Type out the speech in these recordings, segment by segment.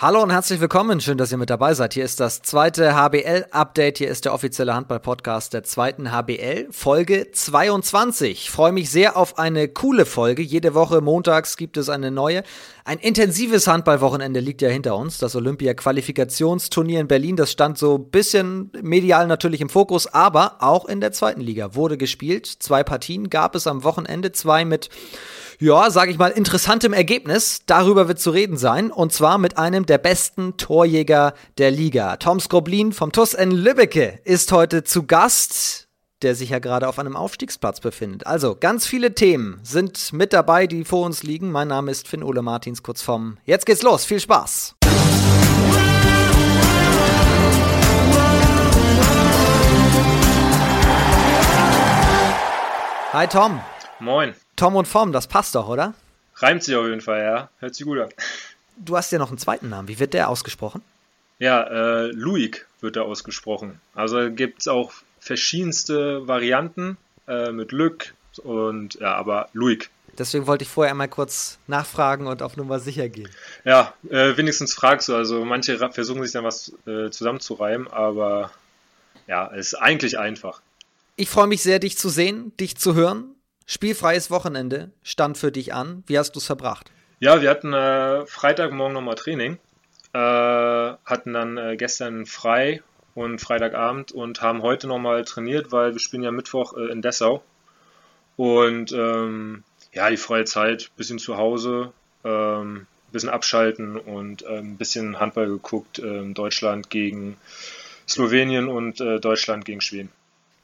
Hallo und herzlich willkommen. Schön, dass ihr mit dabei seid. Hier ist das zweite HBL-Update. Hier ist der offizielle Handball-Podcast der zweiten HBL, Folge 22. Ich freue mich sehr auf eine coole Folge. Jede Woche montags gibt es eine neue. Ein intensives Handballwochenende liegt ja hinter uns. Das Olympia-Qualifikationsturnier in Berlin, das stand so ein bisschen medial natürlich im Fokus, aber auch in der zweiten Liga wurde gespielt. Zwei Partien gab es am Wochenende, zwei mit ja, sage ich mal, interessantem Ergebnis. Darüber wird zu reden sein. Und zwar mit einem der besten Torjäger der Liga. Tom Skroblin vom TUS in Lübbecke ist heute zu Gast, der sich ja gerade auf einem Aufstiegsplatz befindet. Also, ganz viele Themen sind mit dabei, die vor uns liegen. Mein Name ist Finn Ole Martins, kurz vom Jetzt geht's los. Viel Spaß. Hi Tom. Moin. Tom und Form, das passt doch, oder? Reimt sich auf jeden Fall, ja. Hört sich gut an. Du hast ja noch einen zweiten Namen. Wie wird der ausgesprochen? Ja, äh, Luik wird da ausgesprochen. Also gibt es auch verschiedenste Varianten äh, mit Lück und ja, aber Luik. Deswegen wollte ich vorher einmal kurz nachfragen und auf Nummer sicher gehen. Ja, äh, wenigstens fragst du. Also manche versuchen sich dann was äh, zusammenzureimen, aber ja, es ist eigentlich einfach. Ich freue mich sehr, dich zu sehen, dich zu hören. Spielfreies Wochenende stand für dich an. Wie hast du es verbracht? Ja, wir hatten äh, Freitagmorgen nochmal Training, äh, hatten dann äh, gestern frei und Freitagabend und haben heute nochmal trainiert, weil wir spielen ja Mittwoch äh, in Dessau. Und ähm, ja, die freie Zeit, bisschen zu Hause, ähm, bisschen abschalten und ein ähm, bisschen Handball geguckt, ähm, Deutschland gegen Slowenien und äh, Deutschland gegen Schweden.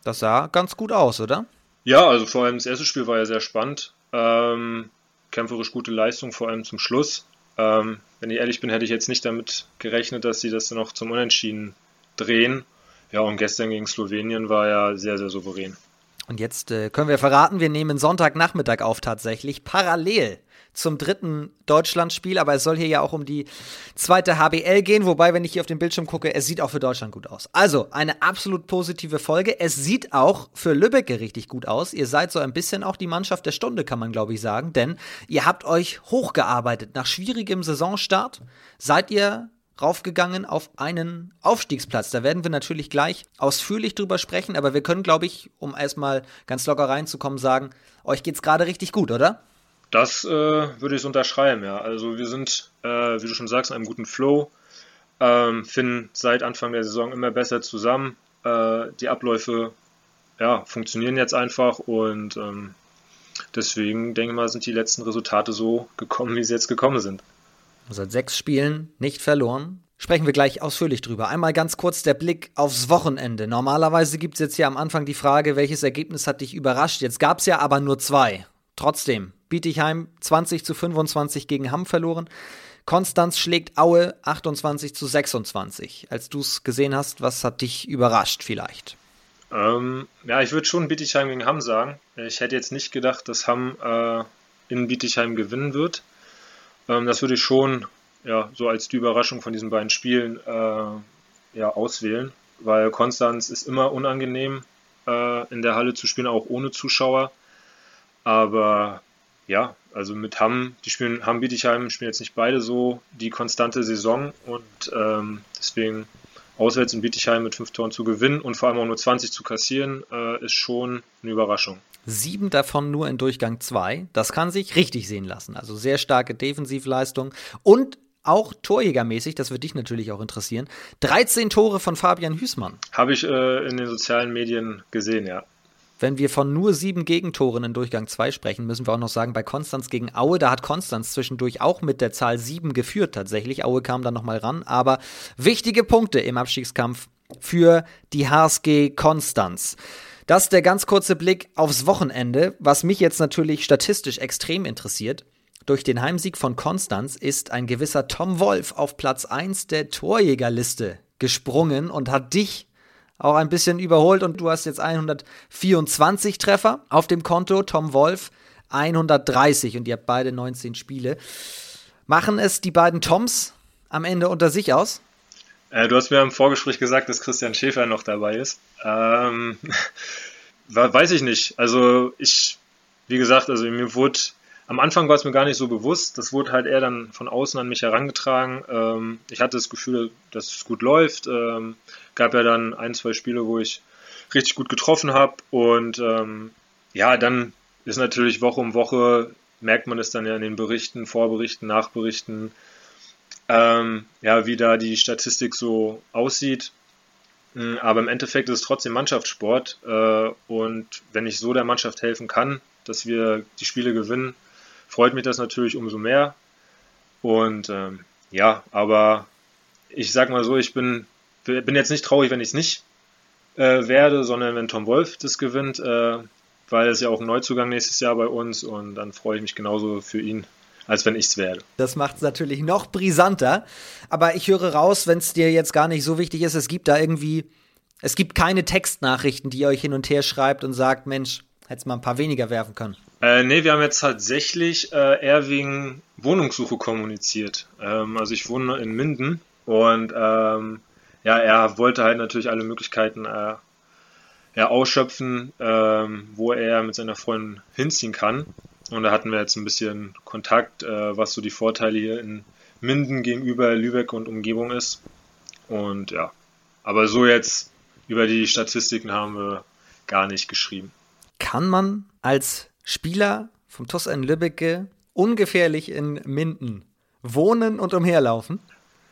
Das sah ganz gut aus, oder? Ja, also vor allem das erste Spiel war ja sehr spannend. Ähm, kämpferisch gute Leistung, vor allem zum Schluss. Ähm, wenn ich ehrlich bin, hätte ich jetzt nicht damit gerechnet, dass sie das noch zum Unentschieden drehen. Ja, und gestern gegen Slowenien war ja sehr, sehr souverän. Und jetzt äh, können wir verraten, wir nehmen Sonntagnachmittag auf tatsächlich, parallel zum dritten Deutschlandspiel, aber es soll hier ja auch um die zweite HBL gehen, wobei, wenn ich hier auf den Bildschirm gucke, es sieht auch für Deutschland gut aus. Also, eine absolut positive Folge. Es sieht auch für Lübbecke richtig gut aus. Ihr seid so ein bisschen auch die Mannschaft der Stunde, kann man glaube ich sagen, denn ihr habt euch hochgearbeitet. Nach schwierigem Saisonstart seid ihr raufgegangen auf einen Aufstiegsplatz. Da werden wir natürlich gleich ausführlich drüber sprechen, aber wir können, glaube ich, um erstmal ganz locker reinzukommen, sagen, euch geht's gerade richtig gut, oder? Das äh, würde ich unterschreiben, ja. Also wir sind, äh, wie du schon sagst, in einem guten Flow, ähm, finden seit Anfang der Saison immer besser zusammen. Äh, die Abläufe ja, funktionieren jetzt einfach und ähm, deswegen denke ich mal, sind die letzten Resultate so gekommen, wie sie jetzt gekommen sind. Seit sechs Spielen nicht verloren. Sprechen wir gleich ausführlich drüber. Einmal ganz kurz der Blick aufs Wochenende. Normalerweise gibt es jetzt hier am Anfang die Frage, welches Ergebnis hat dich überrascht? Jetzt gab es ja aber nur zwei. Trotzdem, Bietigheim 20 zu 25 gegen Hamm verloren. Konstanz schlägt Aue 28 zu 26. Als du es gesehen hast, was hat dich überrascht vielleicht? Ähm, ja, ich würde schon Bietigheim gegen Hamm sagen. Ich hätte jetzt nicht gedacht, dass Hamm äh, in Bietigheim gewinnen wird. Ähm, das würde ich schon ja, so als die Überraschung von diesen beiden Spielen äh, ja, auswählen, weil Konstanz ist immer unangenehm äh, in der Halle zu spielen, auch ohne Zuschauer. Aber ja, also mit Hamm, die spielen, Hamm Bietigheim spielen jetzt nicht beide so die konstante Saison und ähm, deswegen auswärts in Bietigheim mit fünf Toren zu gewinnen und vor allem auch nur 20 zu kassieren, äh, ist schon eine Überraschung. Sieben davon nur in Durchgang zwei. Das kann sich richtig sehen lassen. Also sehr starke Defensivleistung und auch torjägermäßig, das wird dich natürlich auch interessieren. 13 Tore von Fabian Hüßmann. Habe ich äh, in den sozialen Medien gesehen, ja. Wenn wir von nur sieben Gegentoren in Durchgang 2 sprechen, müssen wir auch noch sagen, bei Konstanz gegen Aue, da hat Konstanz zwischendurch auch mit der Zahl 7 geführt tatsächlich. Aue kam dann nochmal ran, aber wichtige Punkte im Abstiegskampf für die HSG Konstanz. Das ist der ganz kurze Blick aufs Wochenende, was mich jetzt natürlich statistisch extrem interessiert. Durch den Heimsieg von Konstanz ist ein gewisser Tom Wolf auf Platz 1 der Torjägerliste gesprungen und hat dich auch ein bisschen überholt und du hast jetzt 124 Treffer auf dem Konto. Tom Wolf 130 und ihr habt beide 19 Spiele. Machen es die beiden Toms am Ende unter sich aus? Äh, du hast mir im Vorgespräch gesagt, dass Christian Schäfer noch dabei ist. Ähm, weiß ich nicht. Also ich, wie gesagt, also mir wurde am Anfang war es mir gar nicht so bewusst. Das wurde halt eher dann von außen an mich herangetragen. Ähm, ich hatte das Gefühl, dass es gut läuft. Ähm, gab ja dann ein, zwei Spiele, wo ich richtig gut getroffen habe. Und ähm, ja, dann ist natürlich Woche um Woche, merkt man es dann ja in den Berichten, Vorberichten, Nachberichten, ähm, ja, wie da die Statistik so aussieht. Hm, aber im Endeffekt ist es trotzdem Mannschaftssport. Äh, und wenn ich so der Mannschaft helfen kann, dass wir die Spiele gewinnen, freut mich das natürlich umso mehr. Und ähm, ja, aber ich sag mal so, ich bin, bin jetzt nicht traurig, wenn ich es nicht äh, werde, sondern wenn Tom Wolf das gewinnt, äh, weil es ja auch ein Neuzugang nächstes Jahr bei uns und dann freue ich mich genauso für ihn, als wenn ich es werde. Das macht es natürlich noch brisanter. Aber ich höre raus, wenn es dir jetzt gar nicht so wichtig ist, es gibt da irgendwie, es gibt keine Textnachrichten, die ihr euch hin und her schreibt und sagt, Mensch, hättest mal ein paar weniger werfen können. Äh, nee, wir haben jetzt tatsächlich äh, eher wegen Wohnungssuche kommuniziert. Ähm, also ich wohne in Minden und ähm, ja, er wollte halt natürlich alle Möglichkeiten äh, ja, ausschöpfen, ähm, wo er mit seiner Freundin hinziehen kann. Und da hatten wir jetzt ein bisschen Kontakt, äh, was so die Vorteile hier in Minden gegenüber Lübeck und Umgebung ist. Und ja, aber so jetzt über die Statistiken haben wir gar nicht geschrieben. Kann man als Spieler vom TuS in Lübbecke ungefährlich in Minden wohnen und umherlaufen?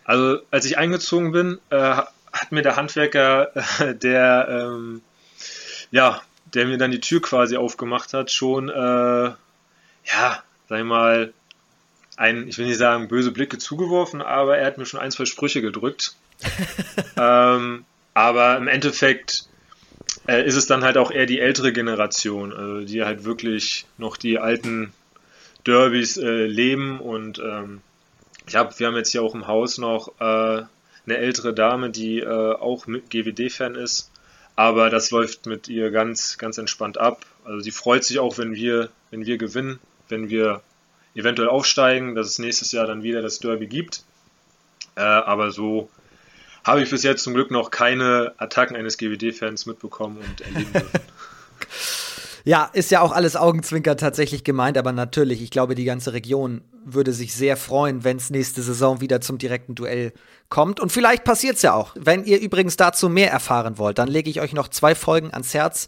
Also als ich eingezogen bin, äh, hat mir der Handwerker, äh, der ähm, ja, der mir dann die Tür quasi aufgemacht hat, schon äh, ja, sag ich mal, ein, ich will nicht sagen, böse Blicke zugeworfen, aber er hat mir schon ein, zwei Sprüche gedrückt. ähm, aber im Endeffekt äh, ist es dann halt auch eher die ältere Generation, also die halt wirklich noch die alten Derbys äh, leben und ähm, ich hab, wir haben jetzt hier auch im Haus noch äh, eine ältere Dame, die äh, auch GWD-Fan ist, aber das läuft mit ihr ganz, ganz entspannt ab. Also sie freut sich auch, wenn wir, wenn wir gewinnen, wenn wir eventuell aufsteigen, dass es nächstes Jahr dann wieder das Derby gibt. Äh, aber so habe ich bis jetzt zum Glück noch keine Attacken eines GWD-Fans mitbekommen und erleben. Ja, ist ja auch alles Augenzwinker tatsächlich gemeint, aber natürlich, ich glaube, die ganze Region würde sich sehr freuen, wenn es nächste Saison wieder zum direkten Duell kommt. Und vielleicht passiert es ja auch. Wenn ihr übrigens dazu mehr erfahren wollt, dann lege ich euch noch zwei Folgen ans Herz.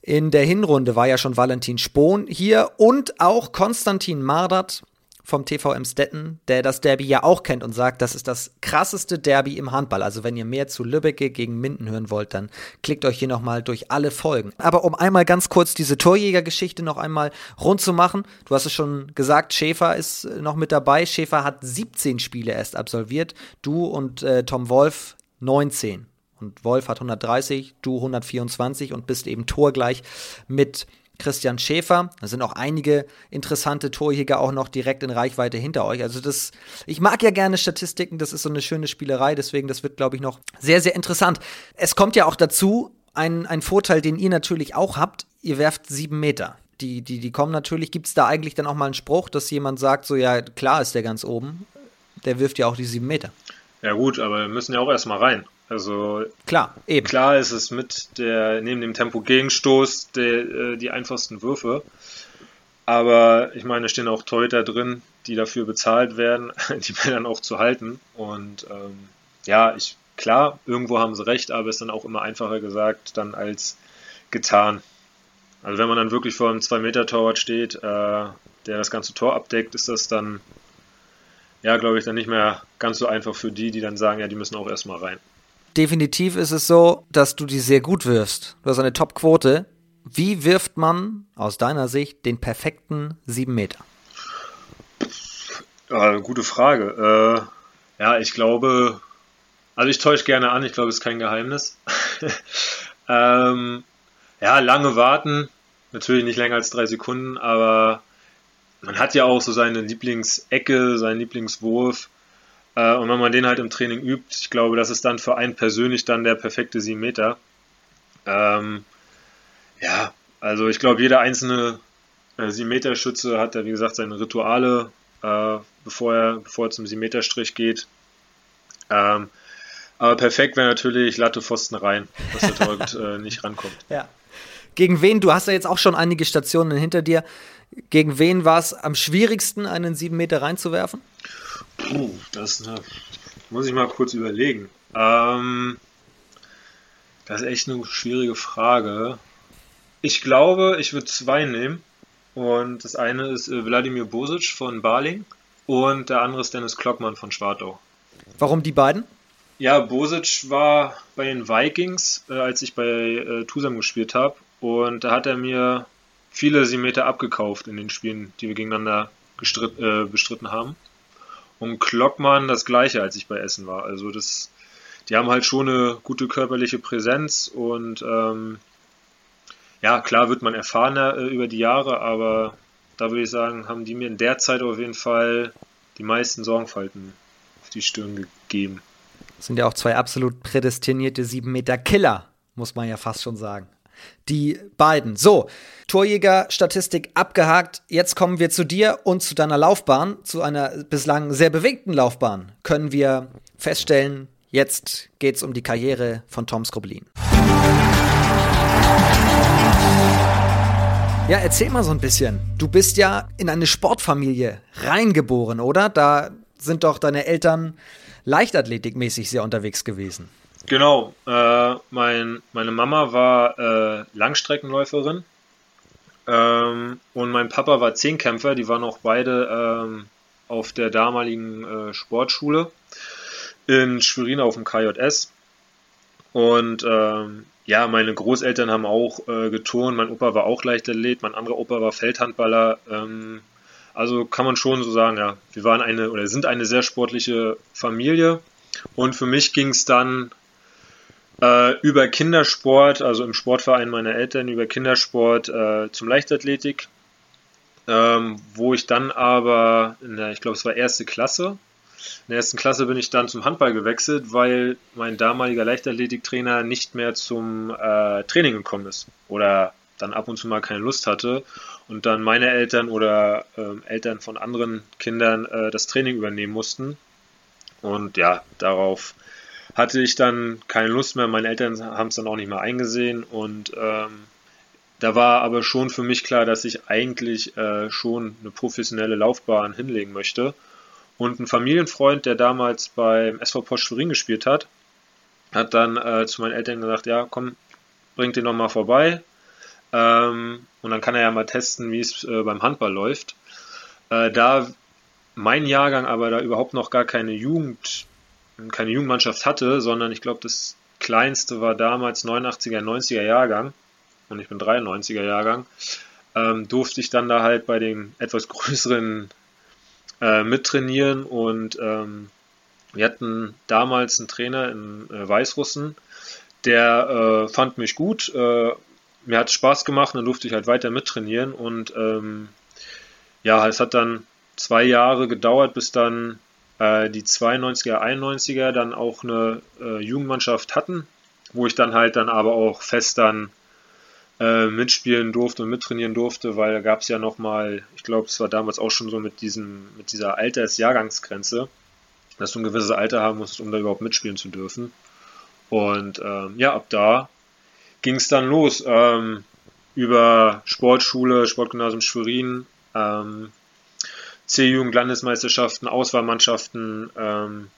In der Hinrunde war ja schon Valentin Spohn hier und auch Konstantin Mardert vom TVM Stetten, der das Derby ja auch kennt und sagt, das ist das krasseste Derby im Handball. Also wenn ihr mehr zu Lübbecke gegen Minden hören wollt, dann klickt euch hier nochmal durch alle Folgen. Aber um einmal ganz kurz diese Torjägergeschichte noch einmal rund zu machen, du hast es schon gesagt, Schäfer ist noch mit dabei. Schäfer hat 17 Spiele erst absolviert, du und äh, Tom Wolf 19. Und Wolf hat 130, du 124 und bist eben torgleich mit Christian Schäfer. Da sind auch einige interessante Torjäger auch noch direkt in Reichweite hinter euch. Also das, ich mag ja gerne Statistiken, das ist so eine schöne Spielerei, deswegen das wird, glaube ich, noch sehr, sehr interessant. Es kommt ja auch dazu, ein, ein Vorteil, den ihr natürlich auch habt, ihr werft sieben Meter. Die, die, die kommen natürlich, gibt es da eigentlich dann auch mal einen Spruch, dass jemand sagt, so ja, klar ist der ganz oben, der wirft ja auch die sieben Meter. Ja gut, aber wir müssen ja auch erstmal rein. Also klar, eben. Klar ist es mit der neben dem Tempo Gegenstoß der, äh, die einfachsten Würfe. Aber ich meine, es stehen auch Torhüter drin, die dafür bezahlt werden, die Bälle dann auch zu halten. Und ähm, ja, ich klar, irgendwo haben sie recht, aber es ist dann auch immer einfacher gesagt dann als getan. Also wenn man dann wirklich vor einem 2-Meter-Torwart steht, äh, der das ganze Tor abdeckt, ist das dann, ja, glaube ich, dann nicht mehr ganz so einfach für die, die dann sagen, ja, die müssen auch erstmal rein definitiv ist es so, dass du die sehr gut wirfst. Du hast eine Top-Quote. Wie wirft man aus deiner Sicht den perfekten 7 Meter? Ja, gute Frage. Äh, ja, ich glaube, also ich täusche gerne an, ich glaube, es ist kein Geheimnis. ähm, ja, lange warten, natürlich nicht länger als drei Sekunden, aber man hat ja auch so seine Lieblingsecke, seinen Lieblingswurf. Äh, und wenn man den halt im Training übt, ich glaube, das ist dann für einen persönlich dann der perfekte 7 Meter. Ähm, ja, also ich glaube, jeder einzelne äh, 7 Meter Schütze hat ja, wie gesagt, seine Rituale, äh, bevor, er, bevor er zum 7 Meter Strich geht. Ähm, aber perfekt wäre natürlich Latte Pfosten rein, dass der Torwart äh, nicht rankommt. Ja. Gegen wen, du hast ja jetzt auch schon einige Stationen hinter dir, gegen wen war es am schwierigsten, einen 7 Meter reinzuwerfen? Puh, das eine, muss ich mal kurz überlegen. Ähm, das ist echt eine schwierige Frage. Ich glaube, ich würde zwei nehmen. Und das eine ist äh, Wladimir Bosic von Baling und der andere ist Dennis Klockmann von Schwartau. Warum die beiden? Ja, Bosic war bei den Vikings, äh, als ich bei äh, Tusam gespielt habe. Und da hat er mir viele Meter abgekauft in den Spielen, die wir gegeneinander äh, bestritten haben. Und Klockmann das gleiche, als ich bei Essen war. Also das, die haben halt schon eine gute körperliche Präsenz und ähm, ja, klar wird man erfahrener äh, über die Jahre, aber da würde ich sagen, haben die mir in der Zeit auf jeden Fall die meisten Sorgenfalten auf die Stirn gegeben. Das sind ja auch zwei absolut prädestinierte 7 Meter Killer, muss man ja fast schon sagen. Die beiden. So, Torjäger-Statistik abgehakt. Jetzt kommen wir zu dir und zu deiner Laufbahn, zu einer bislang sehr bewegten Laufbahn. Können wir feststellen, jetzt geht es um die Karriere von Tom Skroblin. Ja, erzähl mal so ein bisschen. Du bist ja in eine Sportfamilie reingeboren, oder? Da sind doch deine Eltern leichtathletikmäßig sehr unterwegs gewesen. Genau. Äh, mein, meine Mama war äh, Langstreckenläuferin ähm, und mein Papa war Zehnkämpfer. Die waren auch beide ähm, auf der damaligen äh, Sportschule in Schwerin auf dem KJS. Und ähm, ja, meine Großeltern haben auch äh, geturnt, mein Opa war auch Leichtathlet, mein anderer Opa war Feldhandballer. Ähm, also kann man schon so sagen, ja, wir waren eine oder sind eine sehr sportliche Familie. Und für mich ging es dann äh, über Kindersport, also im Sportverein meiner Eltern, über Kindersport äh, zum Leichtathletik, ähm, wo ich dann aber, in der, ich glaube, es war erste Klasse, in der ersten Klasse bin ich dann zum Handball gewechselt, weil mein damaliger Leichtathletiktrainer nicht mehr zum äh, Training gekommen ist oder dann ab und zu mal keine Lust hatte und dann meine Eltern oder äh, Eltern von anderen Kindern äh, das Training übernehmen mussten. Und ja, darauf hatte ich dann keine Lust mehr. Meine Eltern haben es dann auch nicht mehr eingesehen und ähm, da war aber schon für mich klar, dass ich eigentlich äh, schon eine professionelle Laufbahn hinlegen möchte. Und ein Familienfreund, der damals beim SV Post Schwerin gespielt hat, hat dann äh, zu meinen Eltern gesagt, ja, komm, bringt den nochmal vorbei. Ähm, und dann kann er ja mal testen, wie es äh, beim Handball läuft. Äh, da mein Jahrgang aber da überhaupt noch gar keine Jugend, keine Jugendmannschaft hatte, sondern ich glaube, das kleinste war damals 89er, 90er Jahrgang. Und ich bin 93er Jahrgang, ähm, durfte ich dann da halt bei den etwas größeren äh, mittrainieren. Und ähm, wir hatten damals einen Trainer in äh, Weißrussen, der äh, fand mich gut, äh, mir hat es Spaß gemacht, dann durfte ich halt weiter mittrainieren. Und ähm, ja, es hat dann zwei Jahre gedauert, bis dann äh, die 92er, 91er dann auch eine äh, Jugendmannschaft hatten, wo ich dann halt dann aber auch fest dann äh, mitspielen durfte und mittrainieren durfte, weil da gab es ja nochmal, ich glaube, es war damals auch schon so mit diesem, mit dieser Altersjahrgangsgrenze, dass du ein gewisses Alter haben musst, um da überhaupt mitspielen zu dürfen. Und ähm, ja, ab da ging es dann los. Ähm, über Sportschule, Sportgymnasium Schwerin, ähm, C-Jugend-Landesmeisterschaften, Auswahlmannschaften, ähm,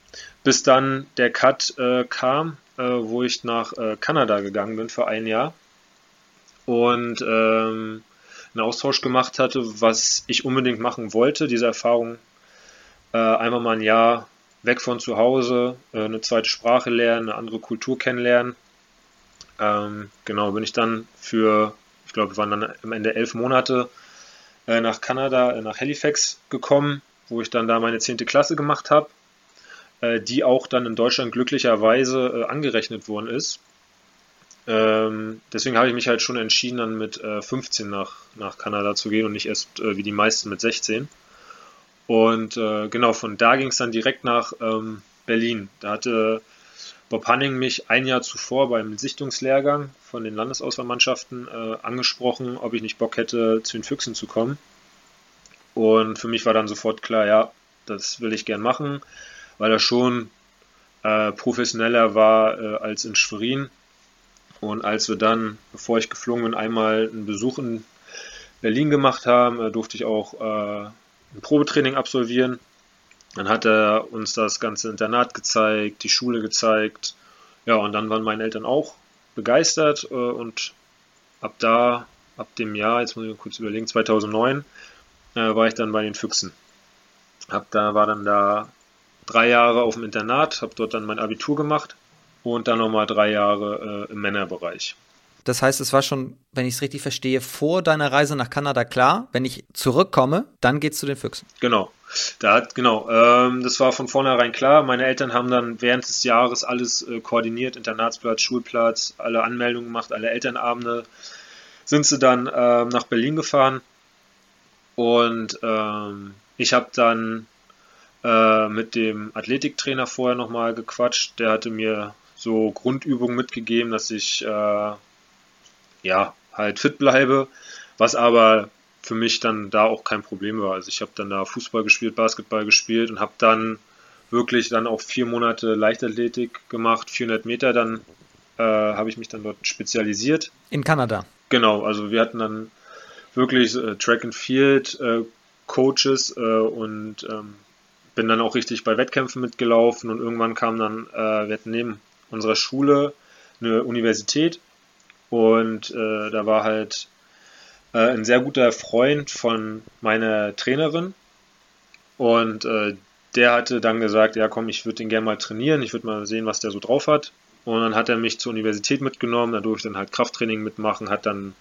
bis dann der Cut äh, kam, äh, wo ich nach äh, Kanada gegangen bin für ein Jahr und ähm, einen Austausch gemacht hatte, was ich unbedingt machen wollte, diese Erfahrung äh, einfach mal ein Jahr weg von zu Hause, äh, eine zweite Sprache lernen, eine andere Kultur kennenlernen. Ähm, genau, bin ich dann für, ich glaube, waren dann am Ende elf Monate äh, nach Kanada, äh, nach Halifax gekommen, wo ich dann da meine zehnte Klasse gemacht habe, äh, die auch dann in Deutschland glücklicherweise angerechnet worden ist. Ähm, deswegen habe ich mich halt schon entschieden, dann mit äh, 15 nach, nach Kanada zu gehen und nicht erst wie die meisten mit 16. Und genau, von da ging es dann direkt nach ähm, Berlin. Da hatte Bob Hanning mich ein Jahr zuvor beim Sichtungslehrgang von den Landesauswahlmannschaften äh, angesprochen, ob ich nicht Bock hätte, zu den Füchsen zu kommen. Und für mich war dann sofort klar, ja, das will ich gern machen, weil er schon äh, professioneller war äh, als in Schwerin Und als wir dann, bevor ich geflogen bin, einmal einen Besuch in Berlin gemacht haben, äh, durfte ich auch äh, ein Probetraining absolvieren. Dann hat er uns das ganze Internat gezeigt, die Schule gezeigt. Ja, und dann waren meine Eltern auch begeistert äh, und ab da, ab dem Jahr, jetzt muss ich mal kurz überlegen, 2009, äh, war ich dann bei den Füchsen. Hab da, war dann da drei Jahre auf dem Internat, habe dort dann mein Abitur gemacht und dann nochmal drei Jahre äh, im Männerbereich. Das heißt, es war schon, wenn ich es richtig verstehe, vor deiner Reise nach Kanada klar, wenn ich zurückkomme, dann geht's zu den Füchsen. Genau. Da hat, genau, ähm, das war von vornherein klar. Meine Eltern haben dann während des Jahres alles äh, koordiniert, Internatsplatz, Schulplatz, alle Anmeldungen gemacht, alle Elternabende. Sind sie dann ähm, nach Berlin gefahren und ähm, ich habe dann äh, mit dem Athletiktrainer vorher nochmal gequatscht. Der hatte mir so Grundübungen mitgegeben, dass ich äh, ja, halt fit bleibe, was aber für mich dann da auch kein Problem war. Also ich habe dann da Fußball gespielt, Basketball gespielt und habe dann wirklich dann auch vier Monate Leichtathletik gemacht, 400 Meter, dann äh, habe ich mich dann dort spezialisiert. In Kanada? Genau, also wir hatten dann wirklich äh, Track and Field äh, Coaches äh, und ähm, bin dann auch richtig bei Wettkämpfen mitgelaufen und irgendwann kam dann, äh, wir hatten neben unserer Schule eine Universität und äh, da war halt äh, ein sehr guter Freund von meiner Trainerin. Und äh, der hatte dann gesagt, ja komm, ich würde den gerne mal trainieren, ich würde mal sehen, was der so drauf hat. Und dann hat er mich zur Universität mitgenommen, da durfte ich dann halt Krafttraining mitmachen, hat dann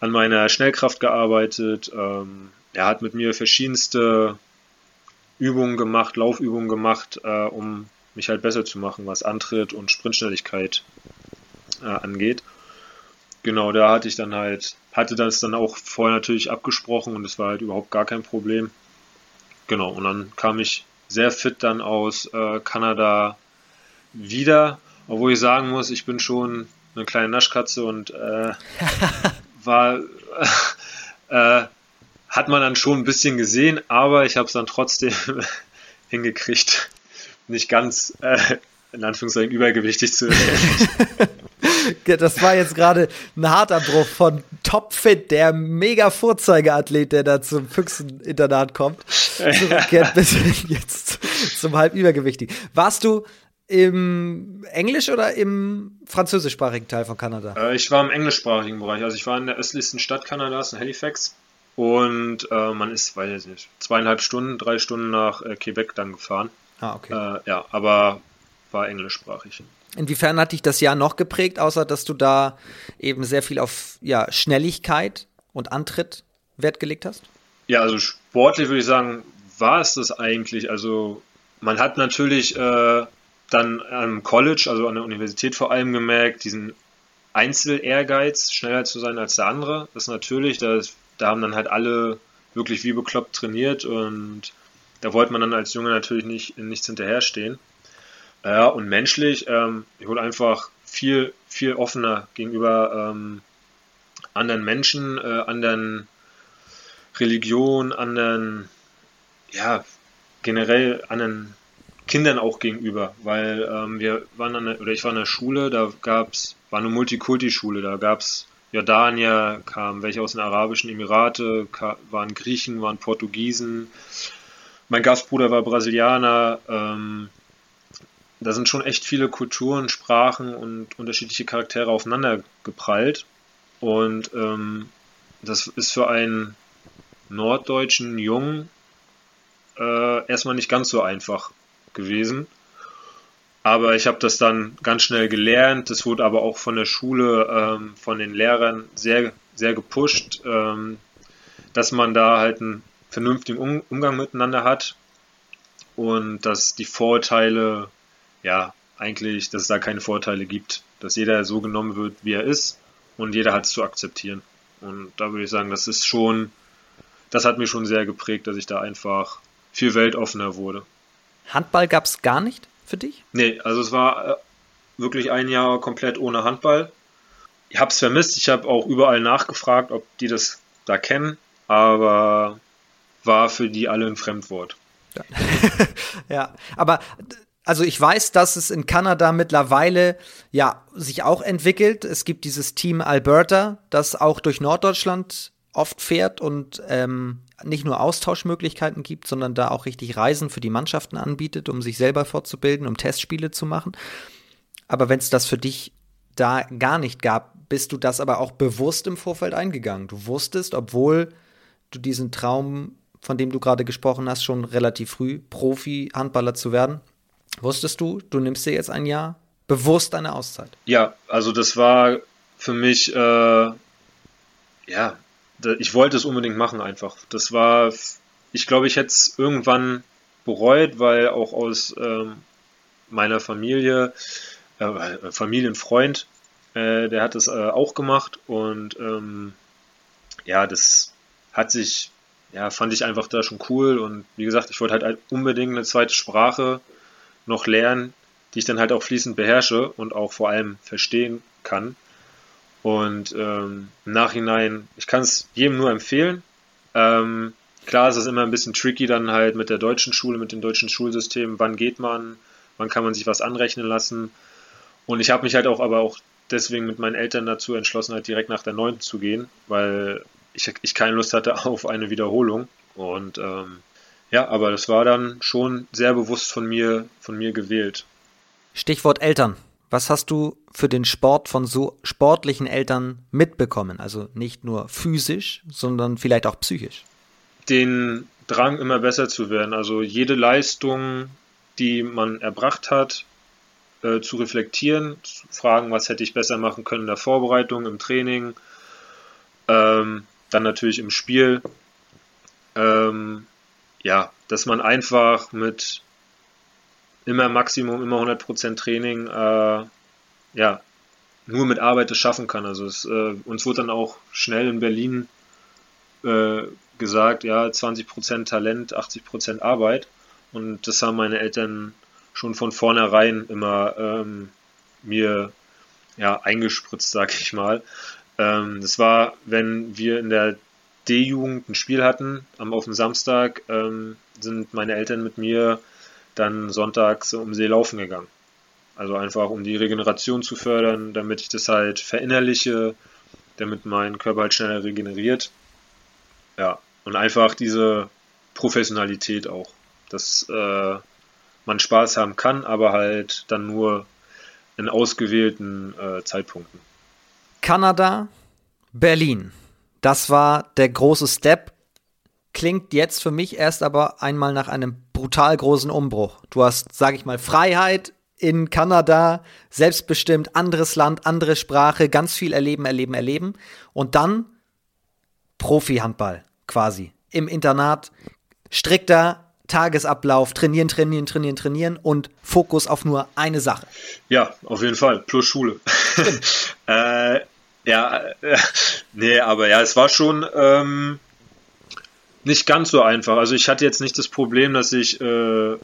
an meiner Schnellkraft gearbeitet. Ähm, er hat mit mir verschiedenste Übungen gemacht, Laufübungen gemacht, äh, um mich halt besser zu machen, was Antritt und Sprintschnelligkeit äh, angeht. Genau, da hatte ich dann halt, hatte das dann auch vorher natürlich abgesprochen und es war halt überhaupt gar kein Problem. Genau, und dann kam ich sehr fit dann aus äh, Kanada wieder, obwohl ich sagen muss, ich bin schon eine kleine Naschkatze und äh, war, äh, hat man dann schon ein bisschen gesehen, aber ich habe es dann trotzdem hingekriegt, nicht ganz äh, in Anführungszeichen übergewichtig zu werden. das war jetzt gerade ein harter Bruch von Topfit, der mega Vorzeigeathlet, der da zum Füchseninternat kommt, zurückkehrt bis jetzt zum halbübergewichtigen. Warst du im Englisch oder im französischsprachigen Teil von Kanada? Äh, ich war im englischsprachigen Bereich. Also ich war in der östlichsten Stadt Kanadas, in Halifax. Und äh, man ist, weiß ich nicht, zweieinhalb Stunden, drei Stunden nach äh, Quebec dann gefahren. Ah, okay. Äh, ja, aber war englischsprachig. Inwiefern hat dich das Jahr noch geprägt, außer dass du da eben sehr viel auf ja, Schnelligkeit und Antritt Wert gelegt hast? Ja, also sportlich würde ich sagen, war es das eigentlich. Also man hat natürlich äh, dann am College, also an der Universität vor allem gemerkt, diesen Einzel-Ehrgeiz, schneller zu sein als der andere. Das ist natürlich, da, da haben dann halt alle wirklich wie bekloppt trainiert und da wollte man dann als Junge natürlich nicht nichts hinterherstehen. Ja, und menschlich, ähm, ich wurde einfach viel, viel offener gegenüber ähm, anderen Menschen, äh, anderen Religionen, anderen, ja, generell anderen Kindern auch gegenüber, weil ähm, wir waren an der, oder ich war in der Schule, da gab's, war eine Multikulti-Schule, da gab's Jordanier, kamen welche aus den Arabischen Emirate, waren Griechen, waren Portugiesen, mein Gastbruder war Brasilianer, ähm, da sind schon echt viele Kulturen, Sprachen und unterschiedliche Charaktere aufeinander geprallt. Und ähm, das ist für einen norddeutschen Jungen äh, erstmal nicht ganz so einfach gewesen. Aber ich habe das dann ganz schnell gelernt. Das wurde aber auch von der Schule, ähm, von den Lehrern sehr, sehr gepusht, ähm, dass man da halt einen vernünftigen um Umgang miteinander hat und dass die Vorurteile ja, eigentlich, dass es da keine Vorteile gibt, dass jeder so genommen wird, wie er ist und jeder hat es zu akzeptieren. Und da würde ich sagen, das ist schon, das hat mich schon sehr geprägt, dass ich da einfach viel weltoffener wurde. Handball gab es gar nicht für dich? Nee, also es war äh, wirklich ein Jahr komplett ohne Handball. Ich habe es vermisst, ich habe auch überall nachgefragt, ob die das da kennen, aber war für die alle ein Fremdwort. ja, aber also ich weiß, dass es in Kanada mittlerweile ja sich auch entwickelt. Es gibt dieses Team Alberta, das auch durch Norddeutschland oft fährt und ähm, nicht nur Austauschmöglichkeiten gibt, sondern da auch richtig Reisen für die Mannschaften anbietet, um sich selber fortzubilden, um Testspiele zu machen. Aber wenn es das für dich da gar nicht gab, bist du das aber auch bewusst im Vorfeld eingegangen. Du wusstest, obwohl du diesen Traum, von dem du gerade gesprochen hast, schon relativ früh Profi-Handballer zu werden, wusstest du, du nimmst dir jetzt ein Jahr bewusst eine Auszeit. Ja, also das war für mich, äh, ja, ich wollte es unbedingt machen einfach. Das war, ich glaube, ich hätte es irgendwann bereut, weil auch aus ähm, meiner Familie, äh, Familienfreund, äh, der hat es äh, auch gemacht und ähm, ja, das hat sich, ja, fand ich einfach da schon cool und wie gesagt, ich wollte halt unbedingt eine zweite Sprache noch lernen, die ich dann halt auch fließend beherrsche und auch vor allem verstehen kann. Und ähm, im Nachhinein, ich kann es jedem nur empfehlen. Ähm, klar ist es immer ein bisschen tricky dann halt mit der deutschen Schule, mit dem deutschen Schulsystem. Wann geht man? Wann kann man sich was anrechnen lassen? Und ich habe mich halt auch aber auch deswegen mit meinen Eltern dazu entschlossen, halt direkt nach der 9. zu gehen, weil ich, ich keine Lust hatte auf eine Wiederholung. Und ähm, ja, aber das war dann schon sehr bewusst von mir, von mir gewählt. Stichwort Eltern. Was hast du für den Sport von so sportlichen Eltern mitbekommen? Also nicht nur physisch, sondern vielleicht auch psychisch. Den Drang, immer besser zu werden. Also jede Leistung, die man erbracht hat, äh, zu reflektieren, zu fragen, was hätte ich besser machen können in der Vorbereitung, im Training, ähm, dann natürlich im Spiel. Ähm, ja, dass man einfach mit immer Maximum, immer 100% Training, äh, ja, nur mit Arbeit es schaffen kann. Also es, äh, uns wurde dann auch schnell in Berlin äh, gesagt, ja, 20% Talent, 80% Arbeit. Und das haben meine Eltern schon von vornherein immer ähm, mir ja, eingespritzt, sag ich mal. Ähm, das war, wenn wir in der D-Jugend ein Spiel hatten, am, auf dem Samstag, ähm, sind meine Eltern mit mir dann sonntags um See laufen gegangen. Also einfach um die Regeneration zu fördern, damit ich das halt verinnerliche, damit mein Körper halt schneller regeneriert. Ja, und einfach diese Professionalität auch, dass äh, man Spaß haben kann, aber halt dann nur in ausgewählten äh, Zeitpunkten. Kanada, Berlin. Das war der große Step. Klingt jetzt für mich erst aber einmal nach einem brutal großen Umbruch. Du hast, sag ich mal, Freiheit in Kanada, selbstbestimmt, anderes Land, andere Sprache, ganz viel erleben, erleben, erleben. Und dann Profi-Handball quasi. Im Internat, strikter Tagesablauf, trainieren, trainieren, trainieren, trainieren und Fokus auf nur eine Sache. Ja, auf jeden Fall, plus Schule. äh, ja, äh, nee, aber ja, es war schon ähm, nicht ganz so einfach. Also ich hatte jetzt nicht das Problem, dass ich äh,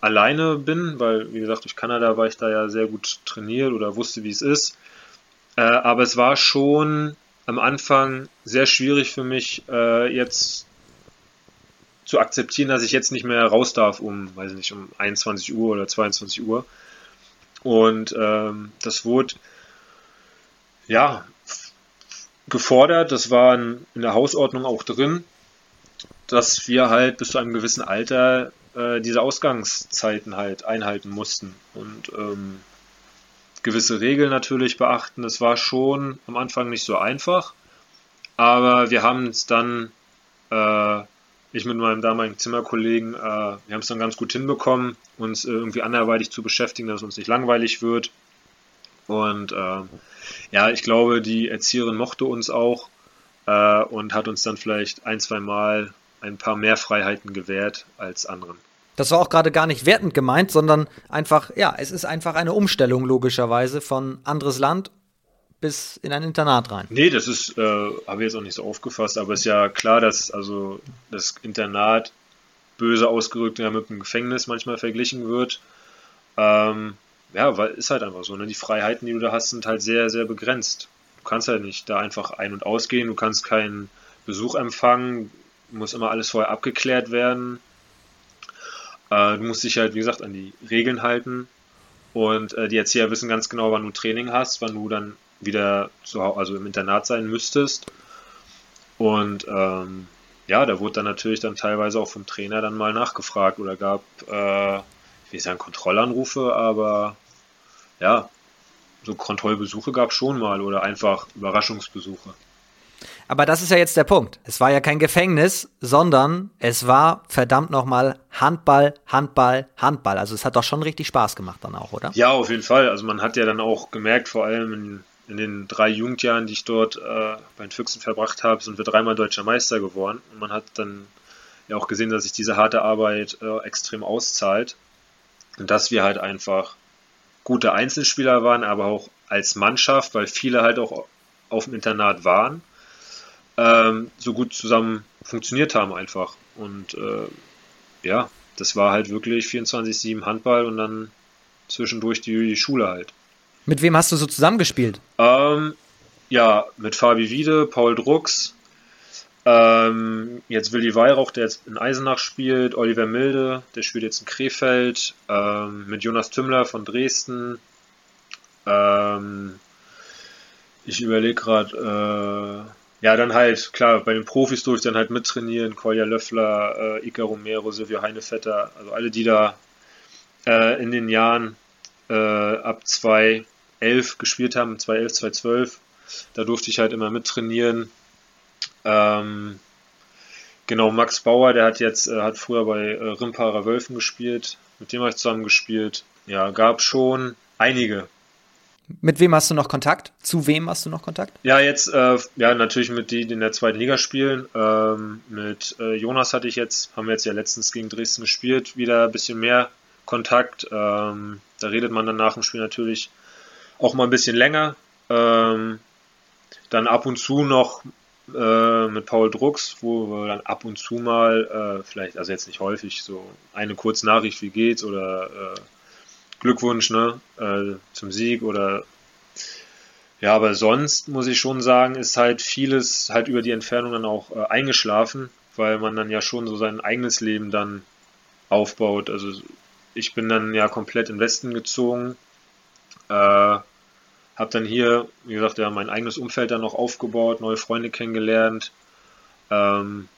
alleine bin, weil, wie gesagt, durch Kanada war ich da ja sehr gut trainiert oder wusste, wie es ist. Äh, aber es war schon am Anfang sehr schwierig für mich, äh, jetzt zu akzeptieren, dass ich jetzt nicht mehr raus darf um, weiß ich nicht, um 21 Uhr oder 22 Uhr. Und ähm, das wurde ja gefordert, das war in der Hausordnung auch drin, dass wir halt bis zu einem gewissen Alter äh, diese Ausgangszeiten halt einhalten mussten und ähm, gewisse Regeln natürlich beachten. Das war schon am Anfang nicht so einfach, aber wir haben es dann, äh, ich mit meinem damaligen Zimmerkollegen, äh, wir haben es dann ganz gut hinbekommen, uns äh, irgendwie anderweitig zu beschäftigen, dass es uns nicht langweilig wird. Und äh, ja, ich glaube, die Erzieherin mochte uns auch äh, und hat uns dann vielleicht ein, zwei Mal ein paar mehr Freiheiten gewährt als anderen. Das war auch gerade gar nicht wertend gemeint, sondern einfach, ja, es ist einfach eine Umstellung logischerweise von anderes Land bis in ein Internat rein. Nee, das ist, äh, habe ich jetzt auch nicht so aufgefasst, aber es ist ja klar, dass also das Internat böse ausgerückt ja mit dem Gefängnis manchmal verglichen wird. Ähm, ja, weil ist halt einfach so. Ne? Die Freiheiten, die du da hast, sind halt sehr, sehr begrenzt. Du kannst halt nicht da einfach ein- und ausgehen, du kannst keinen Besuch empfangen, muss immer alles vorher abgeklärt werden. Äh, du musst dich halt, wie gesagt, an die Regeln halten. Und äh, die Erzieher wissen ganz genau, wann du Training hast, wann du dann wieder zu, also im Internat sein müsstest. Und ähm, ja, da wurde dann natürlich dann teilweise auch vom Trainer dann mal nachgefragt oder gab, äh, will sagen Kontrollanrufe, aber ja, so Kontrollbesuche gab es schon mal oder einfach Überraschungsbesuche. Aber das ist ja jetzt der Punkt. Es war ja kein Gefängnis, sondern es war verdammt nochmal Handball, Handball, Handball. Also es hat doch schon richtig Spaß gemacht dann auch, oder? Ja, auf jeden Fall. Also man hat ja dann auch gemerkt, vor allem in, in den drei Jugendjahren, die ich dort äh, bei den Füchsen verbracht habe, sind wir dreimal deutscher Meister geworden. Und man hat dann ja auch gesehen, dass sich diese harte Arbeit äh, extrem auszahlt. Und dass wir halt einfach gute Einzelspieler waren, aber auch als Mannschaft, weil viele halt auch auf dem Internat waren ähm, so gut zusammen funktioniert haben einfach. Und äh, ja, das war halt wirklich 24-7 Handball und dann zwischendurch die, die, Schule halt. Mit wem hast du so zusammengespielt? Ähm, ja, mit Fabi Wiede, Paul Drucks, ähm, jetzt Willi Weihrauch, der jetzt in Eisenach spielt, Oliver Milde, der spielt jetzt in Krefeld, ähm, mit Jonas Tümmler von Dresden. Ähm, ich überlege gerade, äh, ja, dann halt, klar, bei den Profis durfte ich dann halt mittrainieren, Kolja Löffler, äh, Ika Romero, Silvio Heinevetter, also alle, die da äh, in den Jahren äh, ab 2011 gespielt haben, 2011, 2012, da durfte ich halt immer mittrainieren. Ähm, genau, Max Bauer, der hat jetzt, äh, hat früher bei äh, Rimparer Wölfen gespielt, mit dem habe ich zusammen gespielt. Ja, gab schon einige, mit wem hast du noch Kontakt? Zu wem hast du noch Kontakt? Ja, jetzt, äh, ja, natürlich mit denen, die in der zweiten Liga spielen. Ähm, mit äh, Jonas hatte ich jetzt, haben wir jetzt ja letztens gegen Dresden gespielt, wieder ein bisschen mehr Kontakt. Ähm, da redet man dann nach dem Spiel natürlich auch mal ein bisschen länger. Ähm, dann ab und zu noch äh, mit Paul Drucks, wo wir dann ab und zu mal, äh, vielleicht, also jetzt nicht häufig, so eine kurze Nachricht, wie geht's oder äh, Glückwunsch ne, äh, zum Sieg oder ja, aber sonst muss ich schon sagen, ist halt vieles halt über die Entfernung dann auch äh, eingeschlafen, weil man dann ja schon so sein eigenes Leben dann aufbaut. Also ich bin dann ja komplett in Westen gezogen, äh, habe dann hier, wie gesagt, ja mein eigenes Umfeld dann noch aufgebaut, neue Freunde kennengelernt. Ähm,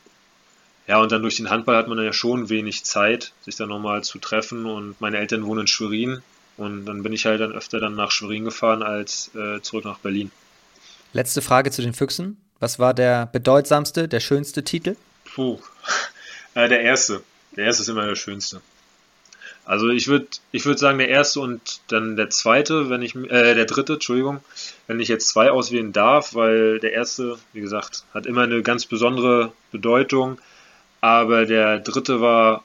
ja, und dann durch den Handball hat man dann ja schon wenig Zeit, sich dann nochmal zu treffen. Und meine Eltern wohnen in Schwerin. Und dann bin ich halt dann öfter dann nach Schwerin gefahren als äh, zurück nach Berlin. Letzte Frage zu den Füchsen. Was war der bedeutsamste, der schönste Titel? Puh, äh, der erste. Der erste ist immer der schönste. Also ich würde ich würd sagen der erste und dann der zweite, wenn ich äh, der dritte, Entschuldigung, wenn ich jetzt zwei auswählen darf, weil der erste, wie gesagt, hat immer eine ganz besondere Bedeutung. Aber der dritte war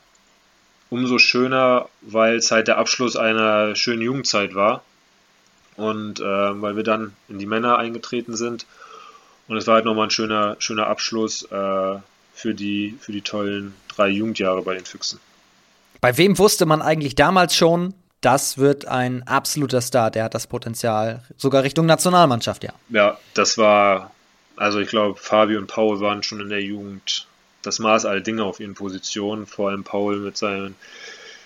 umso schöner, weil es halt der Abschluss einer schönen Jugendzeit war. Und äh, weil wir dann in die Männer eingetreten sind. Und es war halt nochmal ein schöner, schöner Abschluss äh, für, die, für die tollen drei Jugendjahre bei den Füchsen. Bei wem wusste man eigentlich damals schon, das wird ein absoluter Star, der hat das Potenzial, sogar Richtung Nationalmannschaft, ja. Ja, das war, also ich glaube, Fabi und Paul waren schon in der Jugend das Maß aller Dinge auf ihren Positionen, vor allem Paul mit, seinen,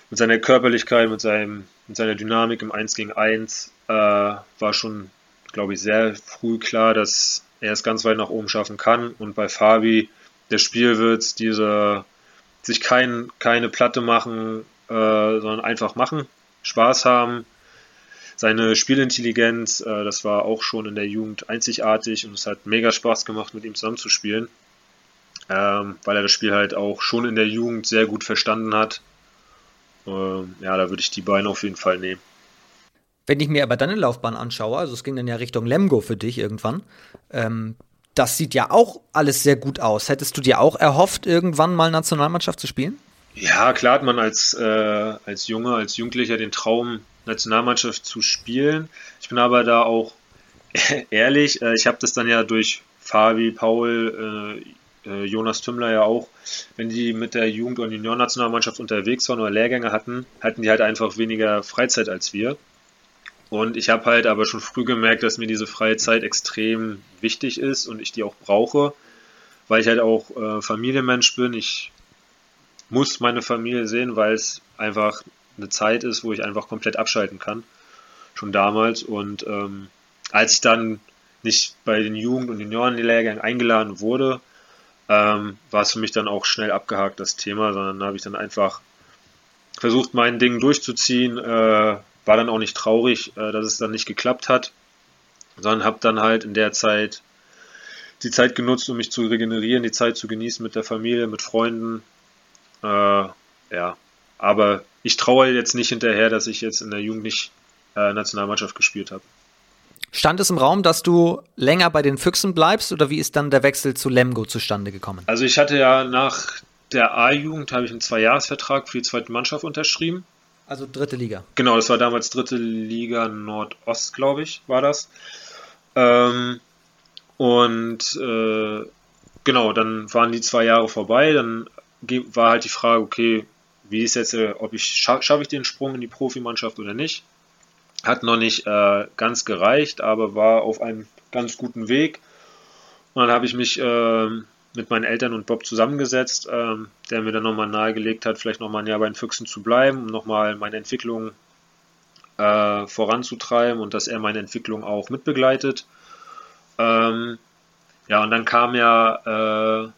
mit seiner Körperlichkeit, mit, seinem, mit seiner Dynamik im 1 gegen 1 äh, war schon, glaube ich, sehr früh klar, dass er es ganz weit nach oben schaffen kann. Und bei Fabi, der Spielwitz, diese sich kein, keine Platte machen, äh, sondern einfach machen, Spaß haben. Seine Spielintelligenz, äh, das war auch schon in der Jugend einzigartig und es hat mega Spaß gemacht, mit ihm zusammenzuspielen ähm, weil er das Spiel halt auch schon in der Jugend sehr gut verstanden hat. Ähm, ja, da würde ich die beiden auf jeden Fall nehmen. Wenn ich mir aber deine Laufbahn anschaue, also es ging dann ja Richtung Lemgo für dich irgendwann, ähm, das sieht ja auch alles sehr gut aus. Hättest du dir auch erhofft, irgendwann mal Nationalmannschaft zu spielen? Ja, klar hat man als, äh, als Junge, als Jugendlicher den Traum, Nationalmannschaft zu spielen. Ich bin aber da auch ehrlich, äh, ich habe das dann ja durch Fabi, Paul, äh, äh, Jonas Tümmler ja auch, wenn die mit der Jugend- und Junior-Nationalmannschaft unterwegs waren oder Lehrgänge hatten, hatten die halt einfach weniger Freizeit als wir. Und ich habe halt aber schon früh gemerkt, dass mir diese freie Zeit extrem wichtig ist und ich die auch brauche, weil ich halt auch äh, Familienmensch bin. Ich muss meine Familie sehen, weil es einfach eine Zeit ist, wo ich einfach komplett abschalten kann. Schon damals. Und ähm, als ich dann nicht bei den Jugend- und Juniorenlehrgängen eingeladen wurde, ähm, war es für mich dann auch schnell abgehakt, das Thema, sondern habe ich dann einfach versucht, mein Ding durchzuziehen, äh, war dann auch nicht traurig, äh, dass es dann nicht geklappt hat, sondern habe dann halt in der Zeit die Zeit genutzt, um mich zu regenerieren, die Zeit zu genießen mit der Familie, mit Freunden. Äh, ja, aber ich traue jetzt nicht hinterher, dass ich jetzt in der Jugend nicht äh, Nationalmannschaft gespielt habe. Stand es im Raum, dass du länger bei den Füchsen bleibst oder wie ist dann der Wechsel zu Lemgo zustande gekommen? Also ich hatte ja nach der A-Jugend habe ich einen Zweijahresvertrag für die zweite Mannschaft unterschrieben. Also dritte Liga. Genau, das war damals dritte Liga Nordost, glaube ich, war das. Ähm, und äh, genau, dann waren die zwei Jahre vorbei. Dann war halt die Frage, okay, wie ist jetzt, äh, ob ich scha schaffe ich den Sprung in die Profimannschaft oder nicht? Hat noch nicht äh, ganz gereicht, aber war auf einem ganz guten Weg. Und dann habe ich mich äh, mit meinen Eltern und Bob zusammengesetzt, ähm, der mir dann nochmal nahegelegt hat, vielleicht nochmal ein Jahr bei den Füchsen zu bleiben, um nochmal meine Entwicklung äh, voranzutreiben und dass er meine Entwicklung auch mitbegleitet. Ähm, ja, und dann kam ja äh,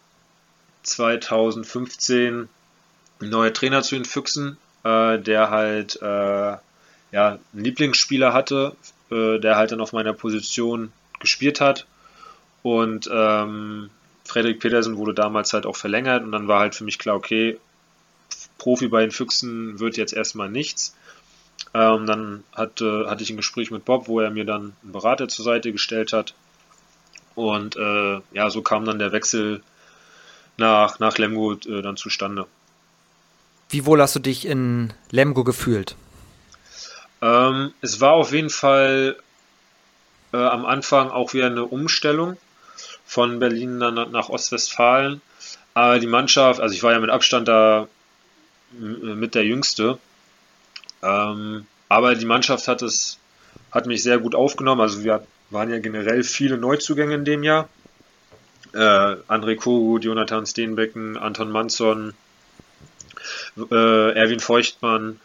2015 ein neuer Trainer zu den Füchsen, äh, der halt äh, ja, einen Lieblingsspieler hatte, äh, der halt dann auf meiner Position gespielt hat. Und ähm, Frederik Petersen wurde damals halt auch verlängert und dann war halt für mich klar, okay, Profi bei den Füchsen wird jetzt erstmal nichts. Ähm, dann hatte, hatte ich ein Gespräch mit Bob, wo er mir dann einen Berater zur Seite gestellt hat. Und äh, ja, so kam dann der Wechsel nach, nach Lemgo äh, dann zustande. Wie wohl hast du dich in Lemgo gefühlt? Ähm, es war auf jeden Fall äh, am Anfang auch wieder eine Umstellung von Berlin dann nach Ostwestfalen. Aber die Mannschaft, also ich war ja mit Abstand da mit der Jüngste. Ähm, aber die Mannschaft hat es, hat mich sehr gut aufgenommen. Also wir waren ja generell viele Neuzugänge in dem Jahr. Äh, André Kogut, Jonathan Steenbecken, Anton Manson, äh, Erwin Feuchtmann,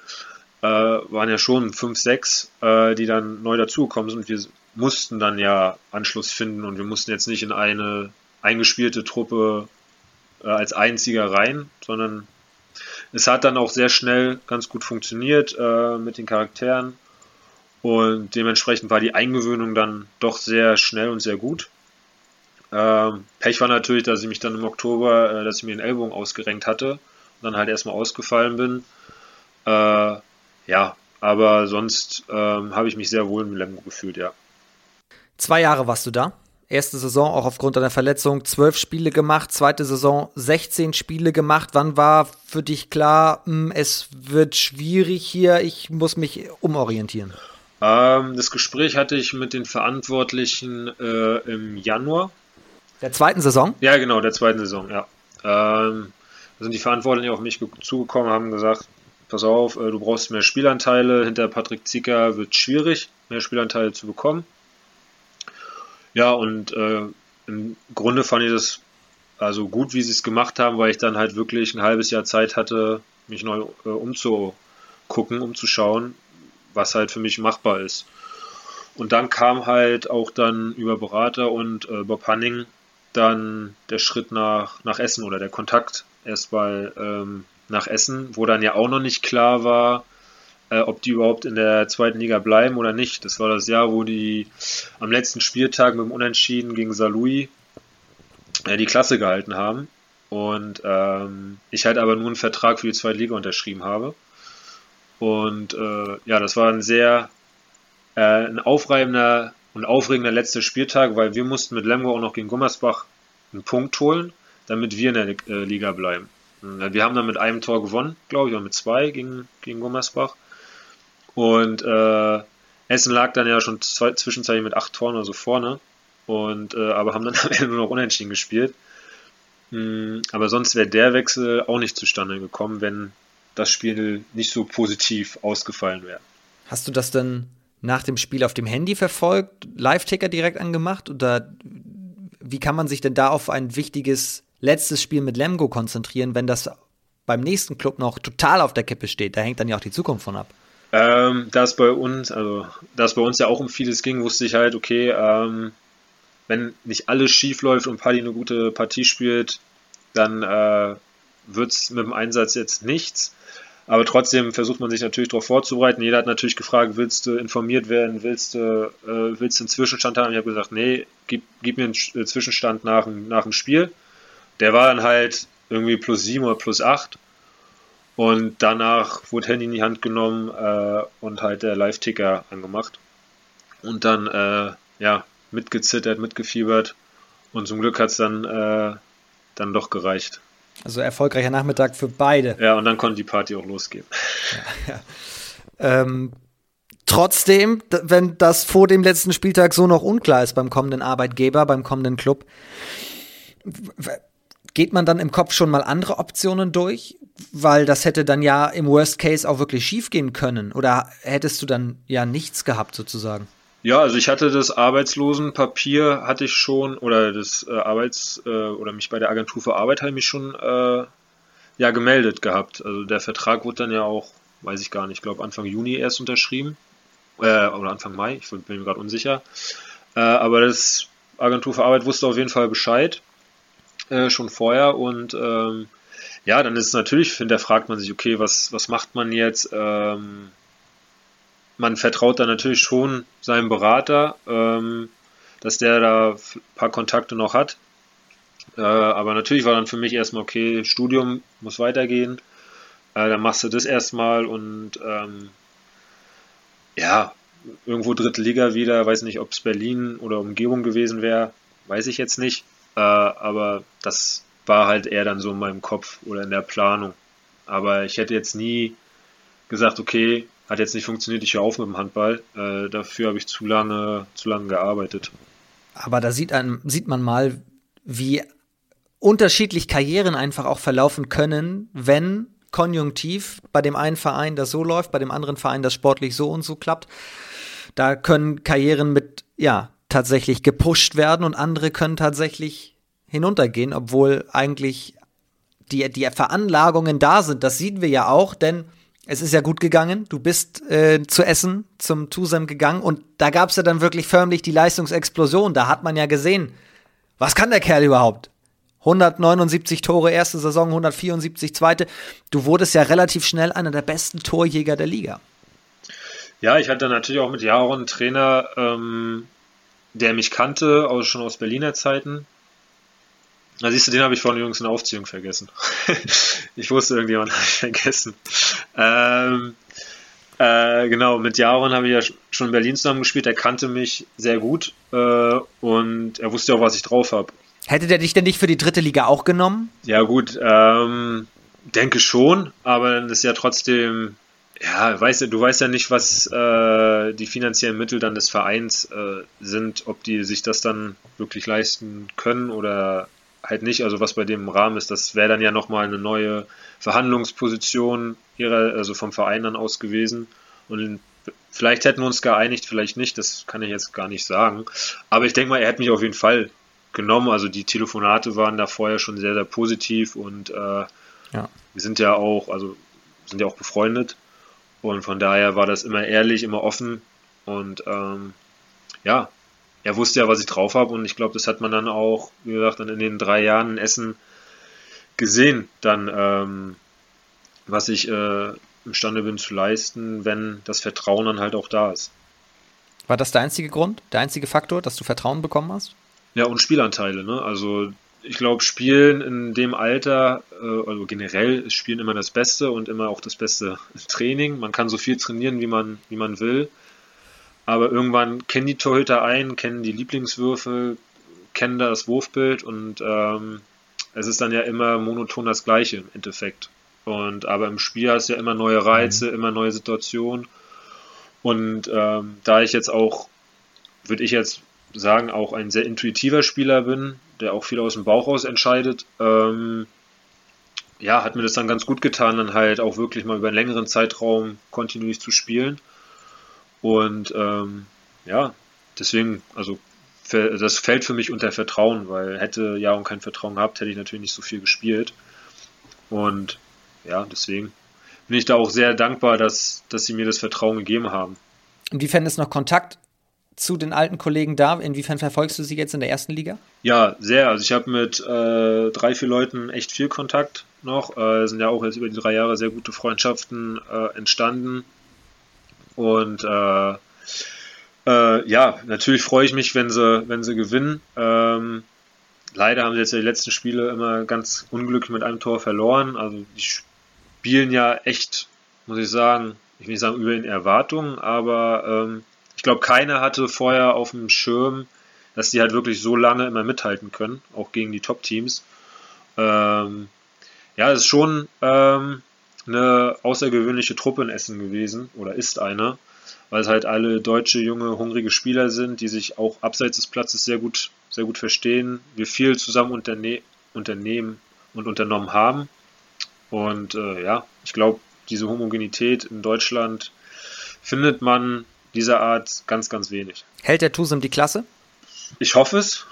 äh, waren ja schon fünf, sechs, äh, die dann neu dazugekommen sind. Wir mussten dann ja Anschluss finden und wir mussten jetzt nicht in eine eingespielte Truppe äh, als einziger rein, sondern es hat dann auch sehr schnell ganz gut funktioniert äh, mit den Charakteren und dementsprechend war die Eingewöhnung dann doch sehr schnell und sehr gut. Ähm, Pech war natürlich, dass ich mich dann im Oktober, äh, dass ich mir den Ellbogen ausgerenkt hatte und dann halt erstmal ausgefallen bin. Äh, ja, aber sonst ähm, habe ich mich sehr wohl im Lemgo gefühlt, ja. Zwei Jahre warst du da. Erste Saison auch aufgrund deiner Verletzung zwölf Spiele gemacht, zweite Saison 16 Spiele gemacht. Wann war für dich klar, hm, es wird schwierig hier, ich muss mich umorientieren? Ähm, das Gespräch hatte ich mit den Verantwortlichen äh, im Januar. Der zweiten Saison? Ja, genau, der zweiten Saison, ja. Ähm, da sind die Verantwortlichen auf mich zugekommen, haben gesagt, pass auf, äh, du brauchst mehr Spielanteile, hinter Patrick Zicker wird schwierig, mehr Spielanteile zu bekommen. Ja, und äh, im Grunde fand ich das also gut, wie sie es gemacht haben, weil ich dann halt wirklich ein halbes Jahr Zeit hatte, mich neu äh, umzugucken, umzuschauen, was halt für mich machbar ist. Und dann kam halt auch dann über Berater und äh, Bob Hanning dann der Schritt nach, nach Essen oder der Kontakt erstmal ähm, nach Essen, wo dann ja auch noch nicht klar war, äh, ob die überhaupt in der zweiten Liga bleiben oder nicht. Das war das Jahr, wo die am letzten Spieltag mit dem Unentschieden gegen Salui äh, die Klasse gehalten haben. Und ähm, ich halt aber nur einen Vertrag für die zweite Liga unterschrieben habe. Und äh, ja, das war ein sehr äh, ein aufreibender und aufregender letzter Spieltag, weil wir mussten mit Lemgo auch noch gegen Gummersbach einen Punkt holen, damit wir in der äh, Liga bleiben. Wir haben dann mit einem Tor gewonnen, glaube ich, oder mit zwei gegen, gegen Gummersbach. Und äh, Essen lag dann ja schon zwei, zwischenzeitlich mit acht Toren oder so vorne. Und, äh, aber haben dann am Ende nur noch unentschieden gespielt. Mhm, aber sonst wäre der Wechsel auch nicht zustande gekommen, wenn das Spiel nicht so positiv ausgefallen wäre. Hast du das dann nach dem Spiel auf dem Handy verfolgt, Live-Ticker direkt angemacht? Oder wie kann man sich denn da auf ein wichtiges letztes Spiel mit Lemgo konzentrieren, wenn das beim nächsten Club noch total auf der Kippe steht. Da hängt dann ja auch die Zukunft von ab. Ähm, da es bei uns, also da es bei uns ja auch um vieles ging, wusste ich halt, okay, ähm, wenn nicht alles schief läuft und Paddy eine gute Partie spielt, dann äh, wird es mit dem Einsatz jetzt nichts. Aber trotzdem versucht man sich natürlich darauf vorzubereiten. Jeder hat natürlich gefragt, willst du informiert werden, willst du, äh, willst du einen Zwischenstand haben? Ich habe gesagt, nee, gib, gib mir einen äh, Zwischenstand nach, nach dem Spiel. Der war dann halt irgendwie plus 7 oder plus 8. Und danach wurde Handy in die Hand genommen äh, und halt der Live-Ticker angemacht. Und dann, äh, ja, mitgezittert, mitgefiebert. Und zum Glück hat es dann, äh, dann doch gereicht. Also erfolgreicher Nachmittag für beide. Ja, und dann konnte die Party auch losgehen. Ja, ja. Ähm, trotzdem, wenn das vor dem letzten Spieltag so noch unklar ist beim kommenden Arbeitgeber, beim kommenden Club, geht man dann im Kopf schon mal andere Optionen durch? Weil das hätte dann ja im Worst Case auch wirklich schief gehen können. Oder hättest du dann ja nichts gehabt sozusagen? Ja, also ich hatte das Arbeitslosenpapier hatte ich schon oder das äh, Arbeits äh, oder mich bei der Agentur für Arbeit habe ich mich schon äh, ja gemeldet gehabt. Also der Vertrag wurde dann ja auch, weiß ich gar nicht, ich glaube Anfang Juni erst unterschrieben äh, oder Anfang Mai, ich bin mir gerade unsicher. Äh, aber das Agentur für Arbeit wusste auf jeden Fall Bescheid äh, schon vorher und ähm, ja, dann ist es natürlich, finde, da fragt man sich, okay, was was macht man jetzt? Ähm, man vertraut da natürlich schon seinem Berater, ähm, dass der da ein paar Kontakte noch hat. Äh, aber natürlich war dann für mich erstmal, okay, Studium muss weitergehen. Äh, dann machst du das erstmal und ähm, ja, irgendwo dritte Liga wieder, weiß nicht, ob es Berlin oder Umgebung gewesen wäre, weiß ich jetzt nicht. Äh, aber das war halt eher dann so in meinem Kopf oder in der Planung. Aber ich hätte jetzt nie gesagt, okay, hat jetzt nicht funktioniert, ich höre auf mit dem Handball. Äh, dafür habe ich zu lange, zu lange gearbeitet. Aber da sieht, ein, sieht man mal, wie unterschiedlich Karrieren einfach auch verlaufen können, wenn konjunktiv bei dem einen Verein das so läuft, bei dem anderen Verein das sportlich so und so klappt. Da können Karrieren mit, ja, tatsächlich gepusht werden und andere können tatsächlich hinuntergehen, obwohl eigentlich die, die Veranlagungen da sind. Das sehen wir ja auch, denn es ist ja gut gegangen. Du bist äh, zu Essen zum Tusem gegangen und da gab es ja dann wirklich förmlich die Leistungsexplosion. Da hat man ja gesehen, was kann der Kerl überhaupt? 179 Tore erste Saison, 174 zweite. Du wurdest ja relativ schnell einer der besten Torjäger der Liga. Ja, ich hatte natürlich auch mit Jaron einen Trainer, ähm, der mich kannte, auch schon aus Berliner Zeiten. Na, siehst du, den habe ich vorhin übrigens in der Aufziehung vergessen. ich wusste, irgendjemand habe ich vergessen. Ähm, äh, genau, mit Jaron habe ich ja schon in Berlin zusammen gespielt. Er kannte mich sehr gut äh, und er wusste auch, was ich drauf habe. Hätte der dich denn nicht für die dritte Liga auch genommen? Ja, gut, ähm, denke schon, aber dann ist ja trotzdem, ja, weißt du, weißt ja nicht, was äh, die finanziellen Mittel dann des Vereins äh, sind, ob die sich das dann wirklich leisten können oder halt nicht, also was bei dem im Rahmen ist, das wäre dann ja nochmal eine neue Verhandlungsposition ihrer, also vom Verein dann aus gewesen. Und vielleicht hätten wir uns geeinigt, vielleicht nicht, das kann ich jetzt gar nicht sagen. Aber ich denke mal, er hat mich auf jeden Fall genommen. Also die Telefonate waren da vorher schon sehr, sehr positiv und äh, ja. wir sind ja auch, also sind ja auch befreundet. Und von daher war das immer ehrlich, immer offen. Und ähm, ja, er wusste ja, was ich drauf habe und ich glaube, das hat man dann auch, wie gesagt, dann in den drei Jahren in Essen gesehen, dann ähm, was ich äh, imstande bin zu leisten, wenn das Vertrauen dann halt auch da ist. War das der einzige Grund, der einzige Faktor, dass du Vertrauen bekommen hast? Ja, und Spielanteile. Ne? Also ich glaube, Spielen in dem Alter, äh, also generell ist Spielen immer das Beste und immer auch das beste Training. Man kann so viel trainieren, wie man, wie man will. Aber irgendwann kennen die Torhüter ein, kennen die Lieblingswürfe, kennen das Wurfbild und ähm, es ist dann ja immer monoton das Gleiche im Endeffekt. Und aber im Spiel hast du ja immer neue Reize, mhm. immer neue Situationen. Und ähm, da ich jetzt auch, würde ich jetzt sagen, auch ein sehr intuitiver Spieler bin, der auch viel aus dem Bauch raus entscheidet, ähm, ja, hat mir das dann ganz gut getan, dann halt auch wirklich mal über einen längeren Zeitraum kontinuierlich zu spielen. Und ähm, ja, deswegen, also das fällt für mich unter Vertrauen, weil hätte ja und kein Vertrauen gehabt, hätte ich natürlich nicht so viel gespielt. Und ja, deswegen bin ich da auch sehr dankbar, dass, dass sie mir das Vertrauen gegeben haben. Inwiefern ist noch Kontakt zu den alten Kollegen da? Inwiefern verfolgst du sie jetzt in der ersten Liga? Ja, sehr. Also ich habe mit äh, drei, vier Leuten echt viel Kontakt noch. Äh, sind ja auch jetzt über die drei Jahre sehr gute Freundschaften äh, entstanden. Und äh, äh, ja, natürlich freue ich mich, wenn sie, wenn sie gewinnen. Ähm, leider haben sie jetzt die letzten Spiele immer ganz unglücklich mit einem Tor verloren. Also die spielen ja echt, muss ich sagen, ich will nicht sagen über den Erwartungen, aber ähm, ich glaube, keiner hatte vorher auf dem Schirm, dass die halt wirklich so lange immer mithalten können, auch gegen die Top-Teams. Ähm, ja, es ist schon ähm, eine außergewöhnliche Truppe in Essen gewesen oder ist eine, weil es halt alle deutsche, junge, hungrige Spieler sind, die sich auch abseits des Platzes sehr gut, sehr gut verstehen, wir viel zusammen unterne unternehmen und unternommen haben. Und äh, ja, ich glaube, diese Homogenität in Deutschland findet man dieser Art ganz, ganz wenig. Hält der Tusem die Klasse? Ich hoffe es.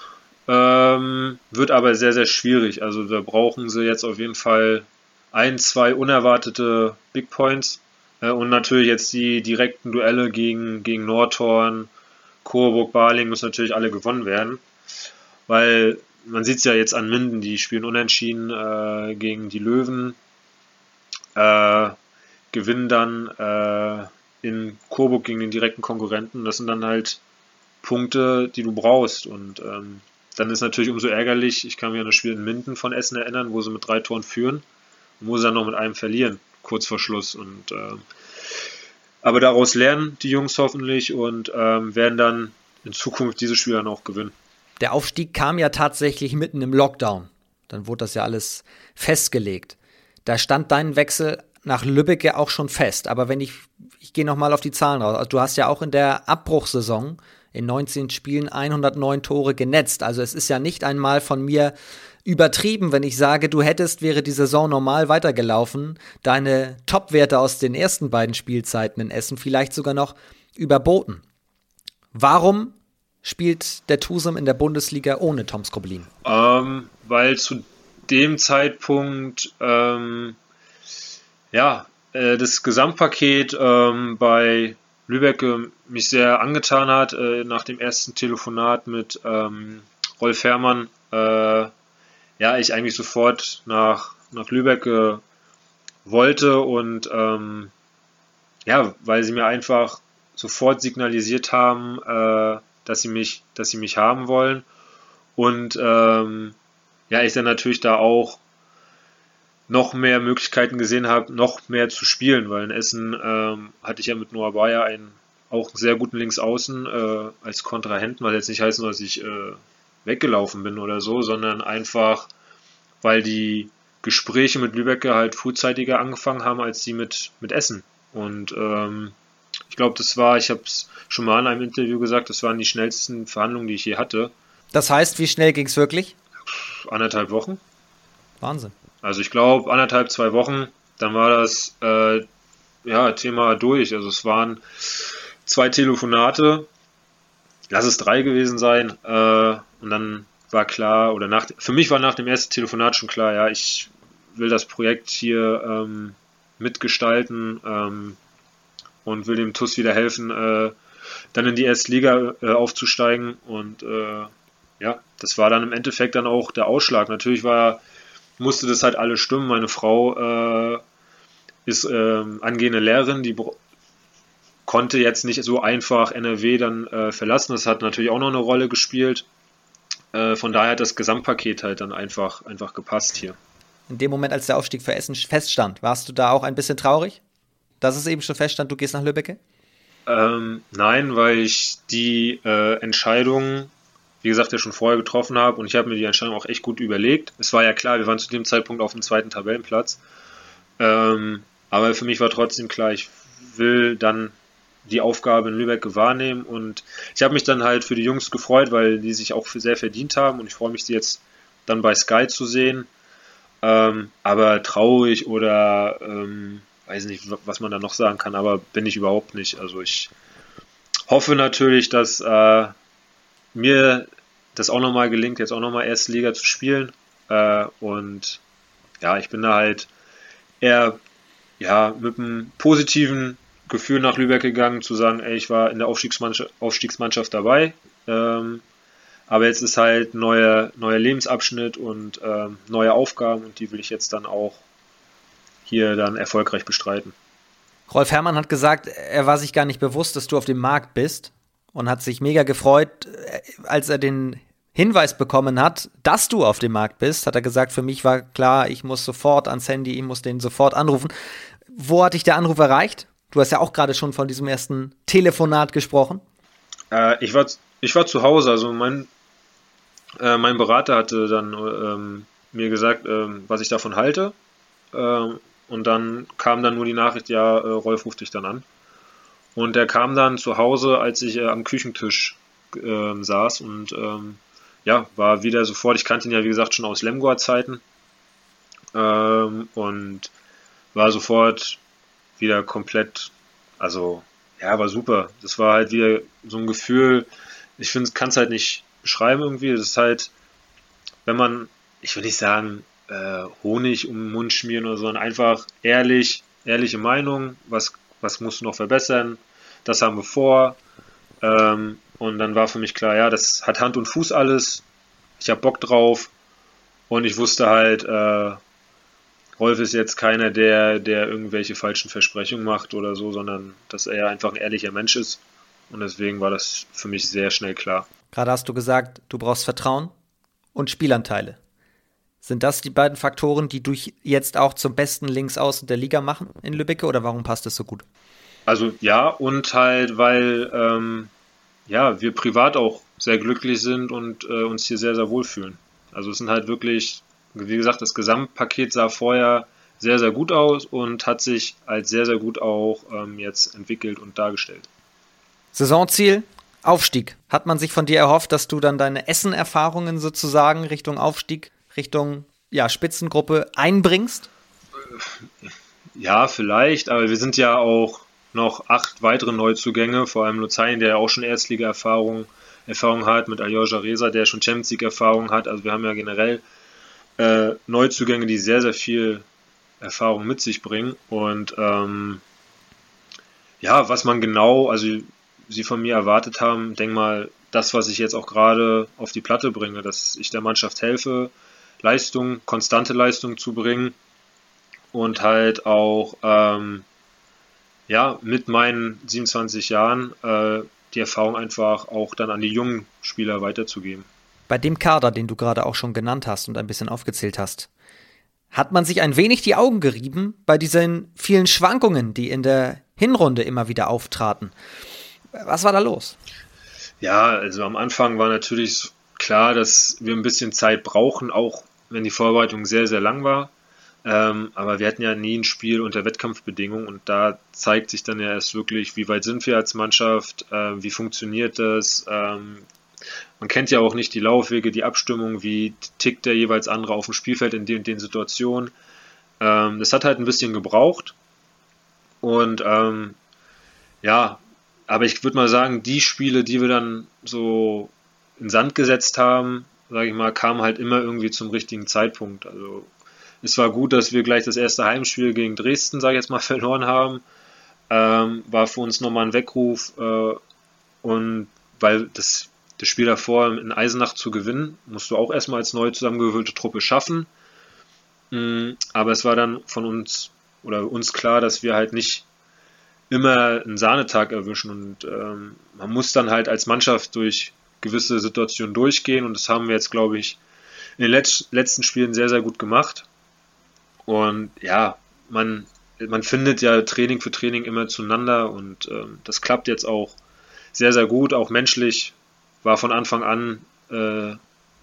Ähm, wird aber sehr, sehr schwierig. Also da brauchen sie jetzt auf jeden Fall ein, zwei unerwartete Big Points. Äh, und natürlich jetzt die direkten Duelle gegen, gegen Nordhorn, Coburg, Baling müssen natürlich alle gewonnen werden. Weil man sieht es ja jetzt an Minden, die spielen unentschieden äh, gegen die Löwen. Äh, gewinnen dann äh, in Coburg gegen den direkten Konkurrenten. Das sind dann halt Punkte, die du brauchst. Und ähm, dann ist natürlich umso ärgerlich, ich kann mich an das Spiel in Minden von Essen erinnern, wo sie mit drei Toren führen und wo sie dann noch mit einem verlieren, kurz vor Schluss. Und äh, aber daraus lernen die Jungs hoffentlich und ähm, werden dann in Zukunft diese Spiele dann auch gewinnen. Der Aufstieg kam ja tatsächlich mitten im Lockdown. Dann wurde das ja alles festgelegt. Da stand dein Wechsel nach Lübeck ja auch schon fest. Aber wenn ich, ich gehe nochmal auf die Zahlen raus. Also du hast ja auch in der Abbruchsaison in 19 Spielen 109 Tore genetzt. Also es ist ja nicht einmal von mir übertrieben, wenn ich sage, du hättest, wäre die Saison normal weitergelaufen, deine Topwerte aus den ersten beiden Spielzeiten in Essen vielleicht sogar noch überboten. Warum spielt der Tusum in der Bundesliga ohne Tom Skoblin? Ähm, weil zu dem Zeitpunkt ähm, ja, äh, das Gesamtpaket ähm, bei Lübeck äh, mich sehr angetan hat, äh, nach dem ersten Telefonat mit ähm, Rolf Herrmann, äh, ja, ich eigentlich sofort nach, nach Lübeck äh, wollte und ähm, ja, weil sie mir einfach sofort signalisiert haben, äh, dass sie mich, dass sie mich haben wollen und ähm, ja, ich dann natürlich da auch noch mehr Möglichkeiten gesehen habe, noch mehr zu spielen, weil in Essen ähm, hatte ich ja mit Noah Bayer einen auch sehr guten Linksaußen äh, als Kontrahenten, was jetzt nicht heißen soll, dass ich äh, weggelaufen bin oder so, sondern einfach, weil die Gespräche mit Lübecker halt frühzeitiger angefangen haben als die mit, mit Essen. Und ähm, ich glaube, das war, ich habe es schon mal in einem Interview gesagt, das waren die schnellsten Verhandlungen, die ich je hatte. Das heißt, wie schnell ging es wirklich? Anderthalb Wochen. Wahnsinn. Also ich glaube anderthalb, zwei Wochen, dann war das äh, ja, Thema durch. Also es waren zwei Telefonate, lass es drei gewesen sein, äh, und dann war klar, oder nach, für mich war nach dem ersten Telefonat schon klar, ja, ich will das Projekt hier ähm, mitgestalten ähm, und will dem TUS wieder helfen, äh, dann in die erste Liga äh, aufzusteigen. Und äh, ja, das war dann im Endeffekt dann auch der Ausschlag. Natürlich war musste das halt alles stimmen. Meine Frau äh, ist äh, angehende Lehrerin, die konnte jetzt nicht so einfach NRW dann äh, verlassen. Das hat natürlich auch noch eine Rolle gespielt. Äh, von daher hat das Gesamtpaket halt dann einfach, einfach gepasst hier. In dem Moment, als der Aufstieg für Essen feststand, warst du da auch ein bisschen traurig, dass es eben schon feststand, du gehst nach Lübbecke? Ähm, nein, weil ich die äh, Entscheidung wie gesagt, ja schon vorher getroffen habe und ich habe mir die Entscheidung auch echt gut überlegt. Es war ja klar, wir waren zu dem Zeitpunkt auf dem zweiten Tabellenplatz. Ähm, aber für mich war trotzdem klar, ich will dann die Aufgabe in Lübeck wahrnehmen und ich habe mich dann halt für die Jungs gefreut, weil die sich auch sehr verdient haben und ich freue mich, sie jetzt dann bei Sky zu sehen. Ähm, aber traurig oder ähm, weiß nicht, was man da noch sagen kann, aber bin ich überhaupt nicht. Also ich hoffe natürlich, dass äh, mir das auch nochmal gelingt, jetzt auch nochmal erste Liga zu spielen. Äh, und ja, ich bin da halt eher ja, mit einem positiven Gefühl nach Lübeck gegangen, zu sagen, ey, ich war in der Aufstiegsmannschaft, Aufstiegsmannschaft dabei. Ähm, aber jetzt ist halt neuer neuer Lebensabschnitt und ähm, neue Aufgaben und die will ich jetzt dann auch hier dann erfolgreich bestreiten. Rolf Herrmann hat gesagt, er war sich gar nicht bewusst, dass du auf dem Markt bist und hat sich mega gefreut, äh, als er den Hinweis bekommen hat, dass du auf dem Markt bist, hat er gesagt, für mich war klar, ich muss sofort ans Handy, ich muss den sofort anrufen. Wo hat dich der Anruf erreicht? Du hast ja auch gerade schon von diesem ersten Telefonat gesprochen. Äh, ich, war, ich war zu Hause, also mein, äh, mein Berater hatte dann ähm, mir gesagt, ähm, was ich davon halte. Ähm, und dann kam dann nur die Nachricht, ja, äh, Rolf ruft dich dann an. Und er kam dann zu Hause, als ich äh, am Küchentisch ähm, saß und ähm, ja, war wieder sofort, ich kannte ihn ja wie gesagt schon aus Lemgoer-Zeiten ähm, und war sofort wieder komplett, also ja, war super. Das war halt wieder so ein Gefühl, ich finde, kann es halt nicht beschreiben irgendwie. Das ist halt, wenn man, ich will nicht sagen, äh, Honig um den Mund schmieren oder so, sondern einfach ehrlich, ehrliche Meinung, was, was musst du noch verbessern, das haben wir vor. Ähm, und dann war für mich klar, ja, das hat Hand und Fuß alles. Ich habe Bock drauf. Und ich wusste halt, äh, Rolf ist jetzt keiner, der, der irgendwelche falschen Versprechungen macht oder so, sondern dass er einfach ein ehrlicher Mensch ist. Und deswegen war das für mich sehr schnell klar. Gerade hast du gesagt, du brauchst Vertrauen und Spielanteile. Sind das die beiden Faktoren, die du jetzt auch zum besten Linksaußen der Liga machen in Lübbecke oder warum passt das so gut? Also ja, und halt, weil ähm, ja, wir privat auch sehr glücklich sind und äh, uns hier sehr, sehr wohlfühlen. Also es sind halt wirklich, wie gesagt, das Gesamtpaket sah vorher sehr, sehr gut aus und hat sich als sehr, sehr gut auch ähm, jetzt entwickelt und dargestellt. Saisonziel, Aufstieg. Hat man sich von dir erhofft, dass du dann deine Essen-Erfahrungen sozusagen Richtung Aufstieg, Richtung ja, Spitzengruppe einbringst? Ja, vielleicht, aber wir sind ja auch noch acht weitere Neuzugänge, vor allem Luzern, der ja auch schon Erstliga-Erfahrung Erfahrung hat, mit Aljoscha Reza, der schon Champions League-Erfahrung hat. Also wir haben ja generell äh, Neuzugänge, die sehr, sehr viel Erfahrung mit sich bringen. Und ähm, ja, was man genau, also sie von mir erwartet haben, denk mal, das, was ich jetzt auch gerade auf die Platte bringe, dass ich der Mannschaft helfe, Leistung, konstante Leistung zu bringen und halt auch ähm, ja, mit meinen 27 Jahren äh, die Erfahrung einfach auch dann an die jungen Spieler weiterzugeben. Bei dem Kader, den du gerade auch schon genannt hast und ein bisschen aufgezählt hast, hat man sich ein wenig die Augen gerieben bei diesen vielen Schwankungen, die in der Hinrunde immer wieder auftraten. Was war da los? Ja, also am Anfang war natürlich klar, dass wir ein bisschen Zeit brauchen, auch wenn die Vorbereitung sehr, sehr lang war. Ähm, aber wir hatten ja nie ein Spiel unter Wettkampfbedingungen und da zeigt sich dann ja erst wirklich, wie weit sind wir als Mannschaft, äh, wie funktioniert das. Ähm, man kennt ja auch nicht die Laufwege, die Abstimmung, wie tickt der jeweils andere auf dem Spielfeld in den, den Situationen. Ähm, das hat halt ein bisschen gebraucht. Und ähm, ja, aber ich würde mal sagen, die Spiele, die wir dann so in Sand gesetzt haben, sage ich mal, kamen halt immer irgendwie zum richtigen Zeitpunkt. Also es war gut, dass wir gleich das erste Heimspiel gegen Dresden, sage ich jetzt mal, verloren haben. Ähm, war für uns nochmal ein Weckruf. Äh, und weil das, das Spiel davor in Eisenach zu gewinnen, musst du auch erstmal als neu zusammengewürfelte Truppe schaffen. Mhm, aber es war dann von uns oder uns klar, dass wir halt nicht immer einen Sahnetag erwischen und ähm, man muss dann halt als Mannschaft durch gewisse Situationen durchgehen und das haben wir jetzt, glaube ich, in den letzten Spielen sehr, sehr gut gemacht. Und ja, man, man findet ja Training für Training immer zueinander und ähm, das klappt jetzt auch sehr, sehr gut, auch menschlich war von Anfang an äh,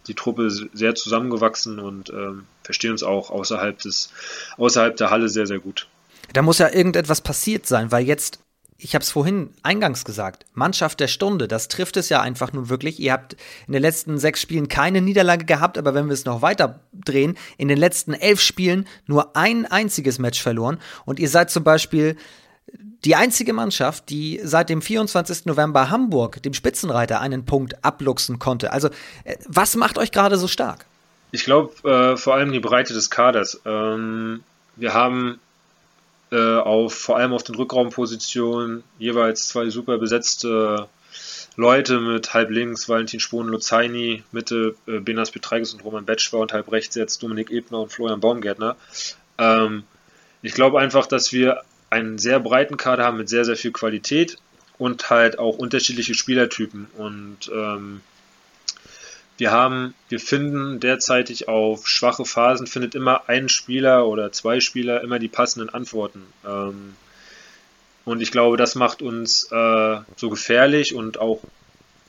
die Truppe sehr zusammengewachsen und ähm, verstehen uns auch außerhalb des, außerhalb der Halle sehr, sehr gut. Da muss ja irgendetwas passiert sein, weil jetzt ich habe es vorhin eingangs gesagt, Mannschaft der Stunde, das trifft es ja einfach nun wirklich. Ihr habt in den letzten sechs Spielen keine Niederlage gehabt, aber wenn wir es noch weiter drehen, in den letzten elf Spielen nur ein einziges Match verloren und ihr seid zum Beispiel die einzige Mannschaft, die seit dem 24. November Hamburg, dem Spitzenreiter, einen Punkt abluchsen konnte. Also, äh, was macht euch gerade so stark? Ich glaube, äh, vor allem die Breite des Kaders. Ähm, wir haben äh, auf, vor allem auf den Rückraumpositionen jeweils zwei super besetzte Leute mit halb links Valentin Spohn, Luzaini, Mitte äh, Benas Petreikis und Roman Betschwer und halb rechts jetzt Dominik Ebner und Florian Baumgärtner. Ähm, ich glaube einfach, dass wir einen sehr breiten Kader haben mit sehr, sehr viel Qualität und halt auch unterschiedliche Spielertypen. Und ähm, wir haben, wir finden derzeitig auf schwache Phasen, findet immer ein Spieler oder zwei Spieler immer die passenden Antworten. Ähm, und ich glaube, das macht uns äh, so gefährlich und auch,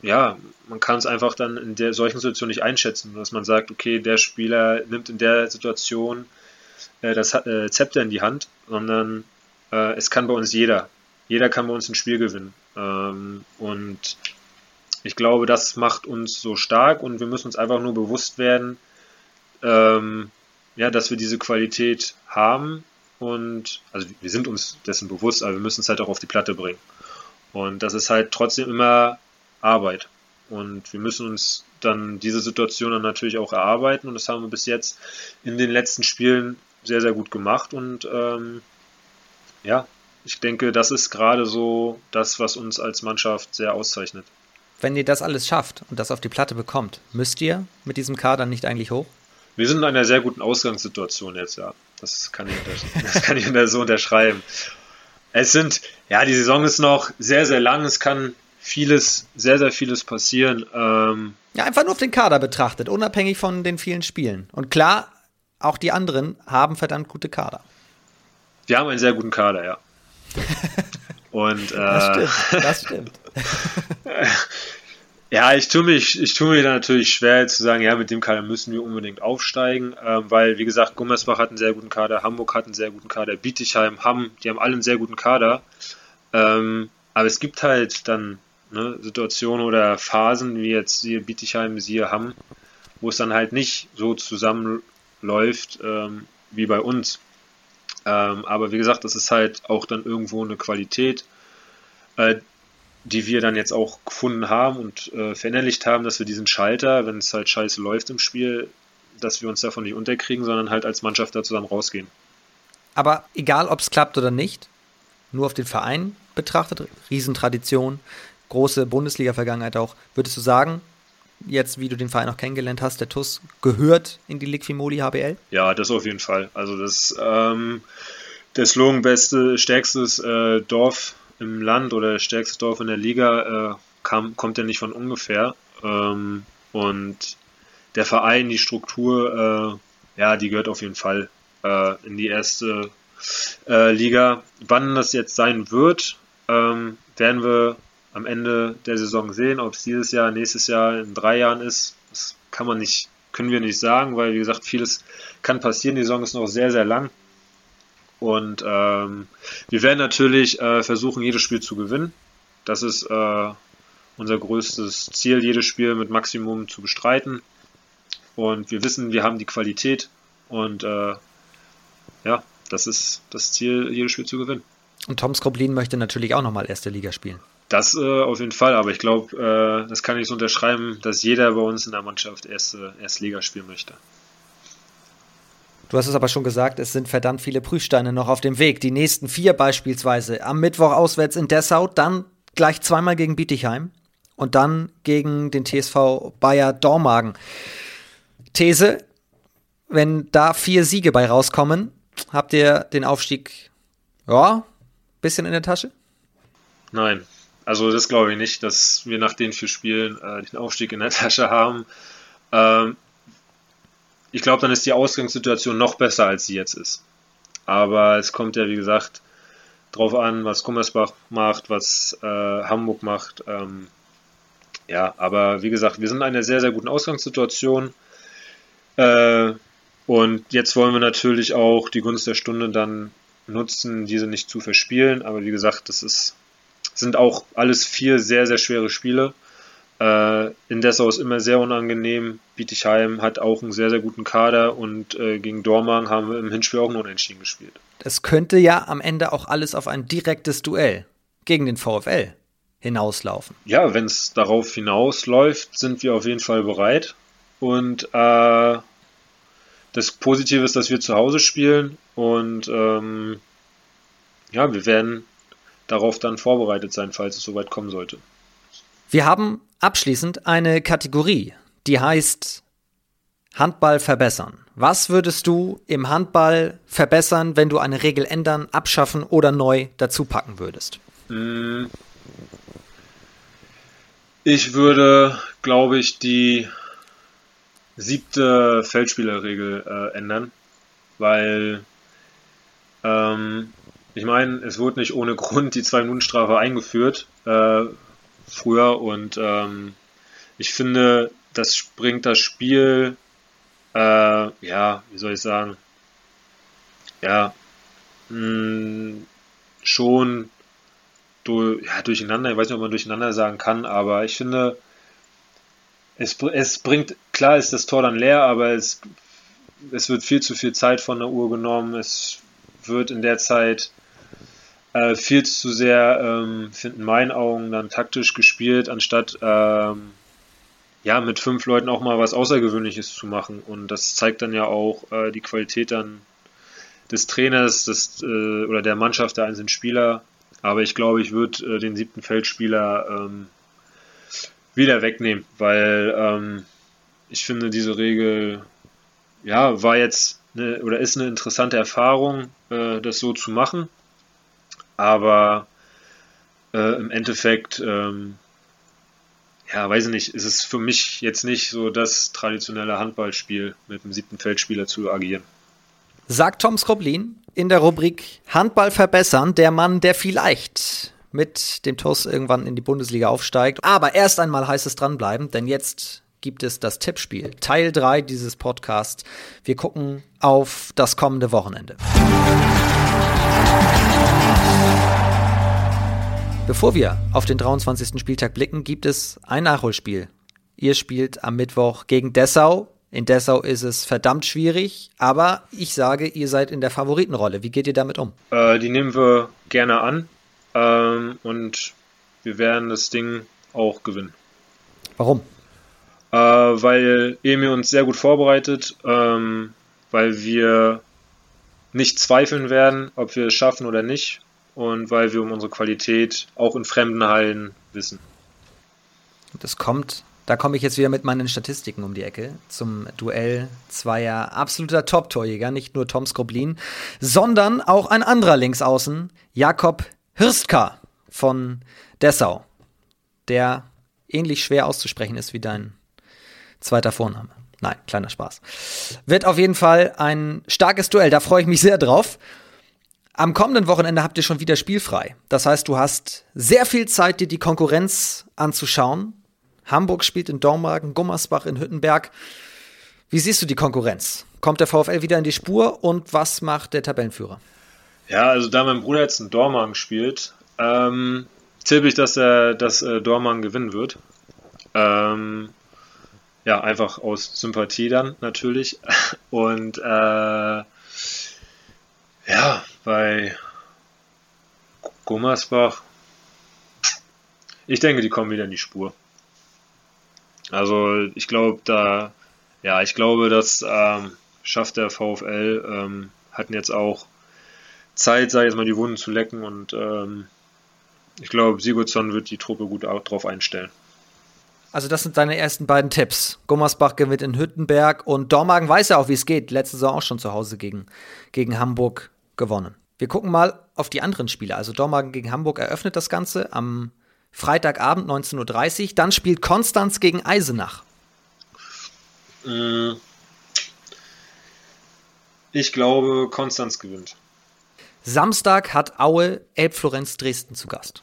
ja, man kann es einfach dann in der solchen Situation nicht einschätzen, dass man sagt, okay, der Spieler nimmt in der Situation äh, das äh, Zepter in die Hand, sondern äh, es kann bei uns jeder. Jeder kann bei uns ein Spiel gewinnen. Ähm, und ich glaube, das macht uns so stark und wir müssen uns einfach nur bewusst werden, ähm, ja, dass wir diese Qualität haben und also wir sind uns dessen bewusst, aber wir müssen es halt auch auf die Platte bringen. Und das ist halt trotzdem immer Arbeit. Und wir müssen uns dann diese Situation dann natürlich auch erarbeiten und das haben wir bis jetzt in den letzten Spielen sehr, sehr gut gemacht und ähm, ja, ich denke, das ist gerade so das, was uns als Mannschaft sehr auszeichnet. Wenn ihr das alles schafft und das auf die Platte bekommt, müsst ihr mit diesem Kader nicht eigentlich hoch? Wir sind in einer sehr guten Ausgangssituation jetzt, ja. Das kann ich, das kann ich so unterschreiben. Es sind, ja, die Saison ist noch sehr, sehr lang. Es kann vieles, sehr, sehr vieles passieren. Ähm, ja, einfach nur auf den Kader betrachtet, unabhängig von den vielen Spielen. Und klar, auch die anderen haben verdammt gute Kader. Wir haben einen sehr guten Kader, ja. Und, äh, das stimmt, das stimmt. ja, ich tue mich, ich tue mir da natürlich schwer zu sagen, ja, mit dem Kader müssen wir unbedingt aufsteigen, äh, weil, wie gesagt, Gummersbach hat einen sehr guten Kader, Hamburg hat einen sehr guten Kader, Bietigheim, Hamm, die haben alle einen sehr guten Kader. Ähm, aber es gibt halt dann ne, Situationen oder Phasen, wie jetzt siehe Bietigheim, siehe Hamm, wo es dann halt nicht so zusammenläuft ähm, wie bei uns. Ähm, aber wie gesagt, das ist halt auch dann irgendwo eine Qualität, äh, die wir dann jetzt auch gefunden haben und äh, verinnerlicht haben, dass wir diesen Schalter, wenn es halt scheiße läuft im Spiel, dass wir uns davon nicht unterkriegen, sondern halt als Mannschaft da zusammen rausgehen. Aber egal, ob es klappt oder nicht, nur auf den Verein betrachtet, Riesentradition, große Bundesliga-Vergangenheit auch, würdest du sagen, jetzt, wie du den Verein auch kennengelernt hast, der TUS gehört in die Liquimoli HBL? Ja, das auf jeden Fall. Also das ähm, der Slogan beste, stärkstes äh, Dorf im Land oder stärkstes Dorf in der Liga äh, kam, kommt ja nicht von ungefähr. Ähm, und der Verein, die Struktur, äh, ja, die gehört auf jeden Fall äh, in die erste äh, Liga. Wann das jetzt sein wird, ähm, werden wir am Ende der Saison sehen, ob es dieses Jahr, nächstes Jahr, in drei Jahren ist. Das kann man nicht, können wir nicht sagen, weil wie gesagt, vieles kann passieren. Die Saison ist noch sehr, sehr lang. Und ähm, wir werden natürlich äh, versuchen, jedes Spiel zu gewinnen. Das ist äh, unser größtes Ziel, jedes Spiel mit Maximum zu bestreiten. Und wir wissen, wir haben die Qualität und äh, ja, das ist das Ziel, jedes Spiel zu gewinnen. Und Tom Skroblin möchte natürlich auch nochmal erste Liga spielen. Das äh, auf jeden Fall, aber ich glaube, äh, das kann ich so unterschreiben, dass jeder bei uns in der Mannschaft erste, erste Liga spielen möchte. Du hast es aber schon gesagt, es sind verdammt viele Prüfsteine noch auf dem Weg. Die nächsten vier beispielsweise. Am Mittwoch auswärts in Dessau, dann gleich zweimal gegen Bietigheim und dann gegen den TSV Bayer Dormagen. These, wenn da vier Siege bei rauskommen, habt ihr den Aufstieg, ja, bisschen in der Tasche? Nein, also das glaube ich nicht, dass wir nach den vier Spielen äh, den Aufstieg in der Tasche haben. Ähm, ich glaube, dann ist die Ausgangssituation noch besser, als sie jetzt ist. Aber es kommt ja, wie gesagt, drauf an, was Gummersbach macht, was äh, Hamburg macht. Ähm, ja, aber wie gesagt, wir sind in einer sehr, sehr guten Ausgangssituation. Äh, und jetzt wollen wir natürlich auch die Gunst der Stunde dann nutzen, diese nicht zu verspielen. Aber wie gesagt, das ist sind auch alles vier sehr, sehr schwere Spiele. Äh, in Dessau ist immer sehr unangenehm. Bietigheim hat auch einen sehr, sehr guten Kader und äh, gegen Dormagen haben wir im Hinspiel auch nur unentschieden gespielt. Es könnte ja am Ende auch alles auf ein direktes Duell gegen den VfL hinauslaufen. Ja, wenn es darauf hinausläuft, sind wir auf jeden Fall bereit. Und äh, das Positive ist, dass wir zu Hause spielen. Und ähm, ja, wir werden darauf dann vorbereitet sein, falls es soweit kommen sollte. Wir haben abschließend eine Kategorie, die heißt Handball verbessern. Was würdest du im Handball verbessern, wenn du eine Regel ändern, abschaffen oder neu dazu packen würdest? Hm. Ich würde, glaube ich, die siebte Feldspielerregel äh, ändern, weil ähm, ich meine, es wurde nicht ohne Grund die Zwei-Minuten-Strafe eingeführt äh, früher und ähm, ich finde, das bringt das Spiel, äh, ja, wie soll ich sagen, ja, mh, hm, schon du, ja, durcheinander, ich weiß nicht, ob man durcheinander sagen kann, aber ich finde, es, es bringt, klar ist das Tor dann leer, aber es, es wird viel zu viel Zeit von der Uhr genommen, es wird in der Zeit äh, viel zu sehr, ähm, finden meinen Augen, dann taktisch gespielt, anstatt ähm, ja, mit fünf Leuten auch mal was Außergewöhnliches zu machen. Und das zeigt dann ja auch äh, die Qualität dann des Trainers des, äh, oder der Mannschaft der einzelnen Spieler. Aber ich glaube, ich würde äh, den siebten Feldspieler ähm, wieder wegnehmen, weil ähm, ich finde, diese Regel ja, war jetzt eine, oder ist eine interessante Erfahrung, äh, das so zu machen. Aber äh, im Endeffekt, ähm, ja, weiß ich nicht, ist es für mich jetzt nicht so das traditionelle Handballspiel mit dem siebten Feldspieler zu agieren. Sagt Tom Skroblin in der Rubrik Handball verbessern, der Mann, der vielleicht mit dem TUS irgendwann in die Bundesliga aufsteigt. Aber erst einmal heißt es dranbleiben, denn jetzt gibt es das Tippspiel. Teil 3 dieses Podcasts. Wir gucken auf das kommende Wochenende. Bevor wir auf den 23. Spieltag blicken, gibt es ein Nachholspiel. Ihr spielt am Mittwoch gegen Dessau. In Dessau ist es verdammt schwierig, aber ich sage, ihr seid in der Favoritenrolle. Wie geht ihr damit um? Äh, die nehmen wir gerne an ähm, und wir werden das Ding auch gewinnen. Warum? Äh, weil Emil uns sehr gut vorbereitet, ähm, weil wir nicht zweifeln werden, ob wir es schaffen oder nicht und weil wir um unsere Qualität auch in fremden Hallen wissen. Das kommt, da komme ich jetzt wieder mit meinen Statistiken um die Ecke zum Duell zweier absoluter Top-Torjäger, nicht nur Tom Skroblin, sondern auch ein anderer Linksaußen, Jakob Hirstka von Dessau, der ähnlich schwer auszusprechen ist wie dein zweiter Vorname. Nein, kleiner Spaß. Wird auf jeden Fall ein starkes Duell, da freue ich mich sehr drauf. Am kommenden Wochenende habt ihr schon wieder spielfrei. Das heißt, du hast sehr viel Zeit, dir die Konkurrenz anzuschauen. Hamburg spielt in Dormagen, Gummersbach in Hüttenberg. Wie siehst du die Konkurrenz? Kommt der VfL wieder in die Spur und was macht der Tabellenführer? Ja, also da mein Bruder jetzt in Dormagen spielt, ähm, tippe ich, dass er dass äh, Dormagen gewinnen wird. Ähm, ja, einfach aus Sympathie dann natürlich. Und äh, ja, bei Gummersbach, ich denke, die kommen wieder in die Spur. Also ich glaube, da, ja, ich glaube, das ähm, schafft der VfL, ähm, hatten jetzt auch Zeit, ich jetzt mal, die Wunden zu lecken und ähm, ich glaube, Sigurdsson wird die Truppe gut drauf einstellen. Also das sind deine ersten beiden Tipps. Gummersbach gewinnt in Hüttenberg und Dormagen weiß ja auch, wie es geht. Letzte Saison auch schon zu Hause gegen, gegen Hamburg gewonnen. Wir gucken mal auf die anderen Spiele. Also Dormagen gegen Hamburg eröffnet das Ganze am Freitagabend 19.30 Uhr. Dann spielt Konstanz gegen Eisenach. Äh, ich glaube, Konstanz gewinnt. Samstag hat Aue Elbflorenz Dresden zu Gast.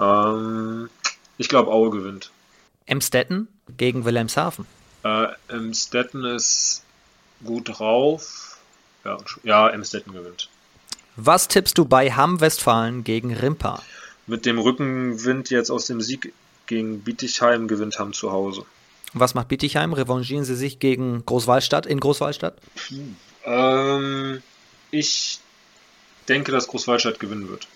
Ähm, ich glaube, Aue gewinnt. Emstetten gegen Wilhelmshaven. Äh, Emstetten ist gut drauf. Ja, ja Emstetten gewinnt. Was tippst du bei Hamm Westfalen gegen Rimpa? Mit dem Rückenwind jetzt aus dem Sieg gegen Bietigheim gewinnt Hamm zu Hause. Was macht Bietigheim? Revanchieren sie sich gegen Großwallstadt in Großwallstadt? Ähm, ich denke, dass Großwallstadt gewinnen wird.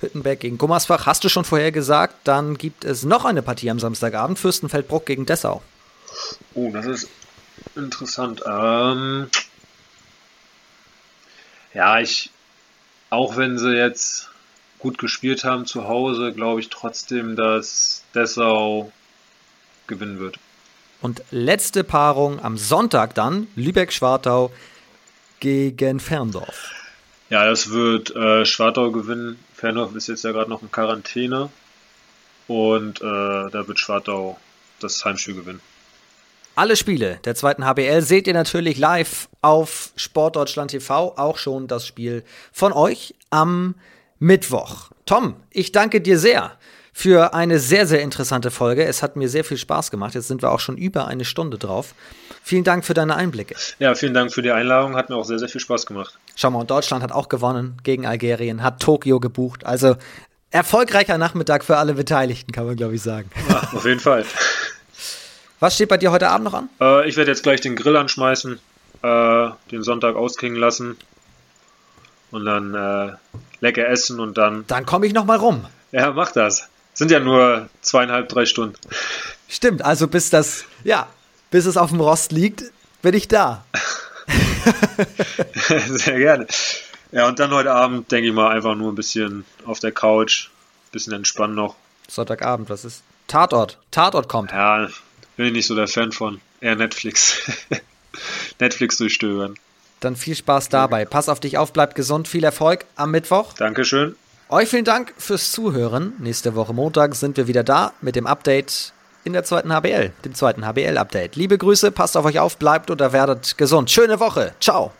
Hüttenberg gegen Gummersbach hast du schon vorher gesagt. Dann gibt es noch eine Partie am Samstagabend. Fürstenfeldbruck gegen Dessau. Oh, das ist interessant. Ähm, Ja, ich, auch wenn sie jetzt gut gespielt haben zu Hause, glaube ich trotzdem, dass Dessau gewinnen wird. Und letzte Paarung am Sonntag dann, Lübeck-Schwartau gegen Ferndorf. Ja, das wird äh, Schwartau gewinnen. Ferndorf ist jetzt ja gerade noch in Quarantäne. Und äh, da wird Schwartau das Heimspiel gewinnen. Alle Spiele der zweiten HBL seht ihr natürlich live auf Sportdeutschland TV. Auch schon das Spiel von euch am Mittwoch. Tom, ich danke dir sehr für eine sehr, sehr interessante Folge. Es hat mir sehr viel Spaß gemacht. Jetzt sind wir auch schon über eine Stunde drauf. Vielen Dank für deine Einblicke. Ja, vielen Dank für die Einladung. Hat mir auch sehr, sehr viel Spaß gemacht. Schau mal, und Deutschland hat auch gewonnen gegen Algerien, hat Tokio gebucht. Also erfolgreicher Nachmittag für alle Beteiligten, kann man glaube ich sagen. Ja, auf jeden Fall. Was steht bei dir heute Abend noch an? Äh, ich werde jetzt gleich den Grill anschmeißen, äh, den Sonntag ausklingen lassen und dann äh, lecker essen und dann. Dann komme ich noch mal rum. Ja, mach das. Sind ja nur zweieinhalb, drei Stunden. Stimmt, also bis das, ja, bis es auf dem Rost liegt, bin ich da. Sehr gerne. Ja, und dann heute Abend, denke ich mal, einfach nur ein bisschen auf der Couch, ein bisschen entspannen noch. Sonntagabend, was ist? Tatort. Tatort kommt. Ja, bin ich nicht so der Fan von. Eher Netflix. Netflix durchstöbern. Dann viel Spaß dabei. Pass auf dich auf, bleib gesund, viel Erfolg am Mittwoch. Dankeschön. Euch vielen Dank fürs Zuhören. Nächste Woche Montag sind wir wieder da mit dem Update in der zweiten HBL, dem zweiten HBL-Update. Liebe Grüße, passt auf euch auf, bleibt oder werdet gesund. Schöne Woche. Ciao.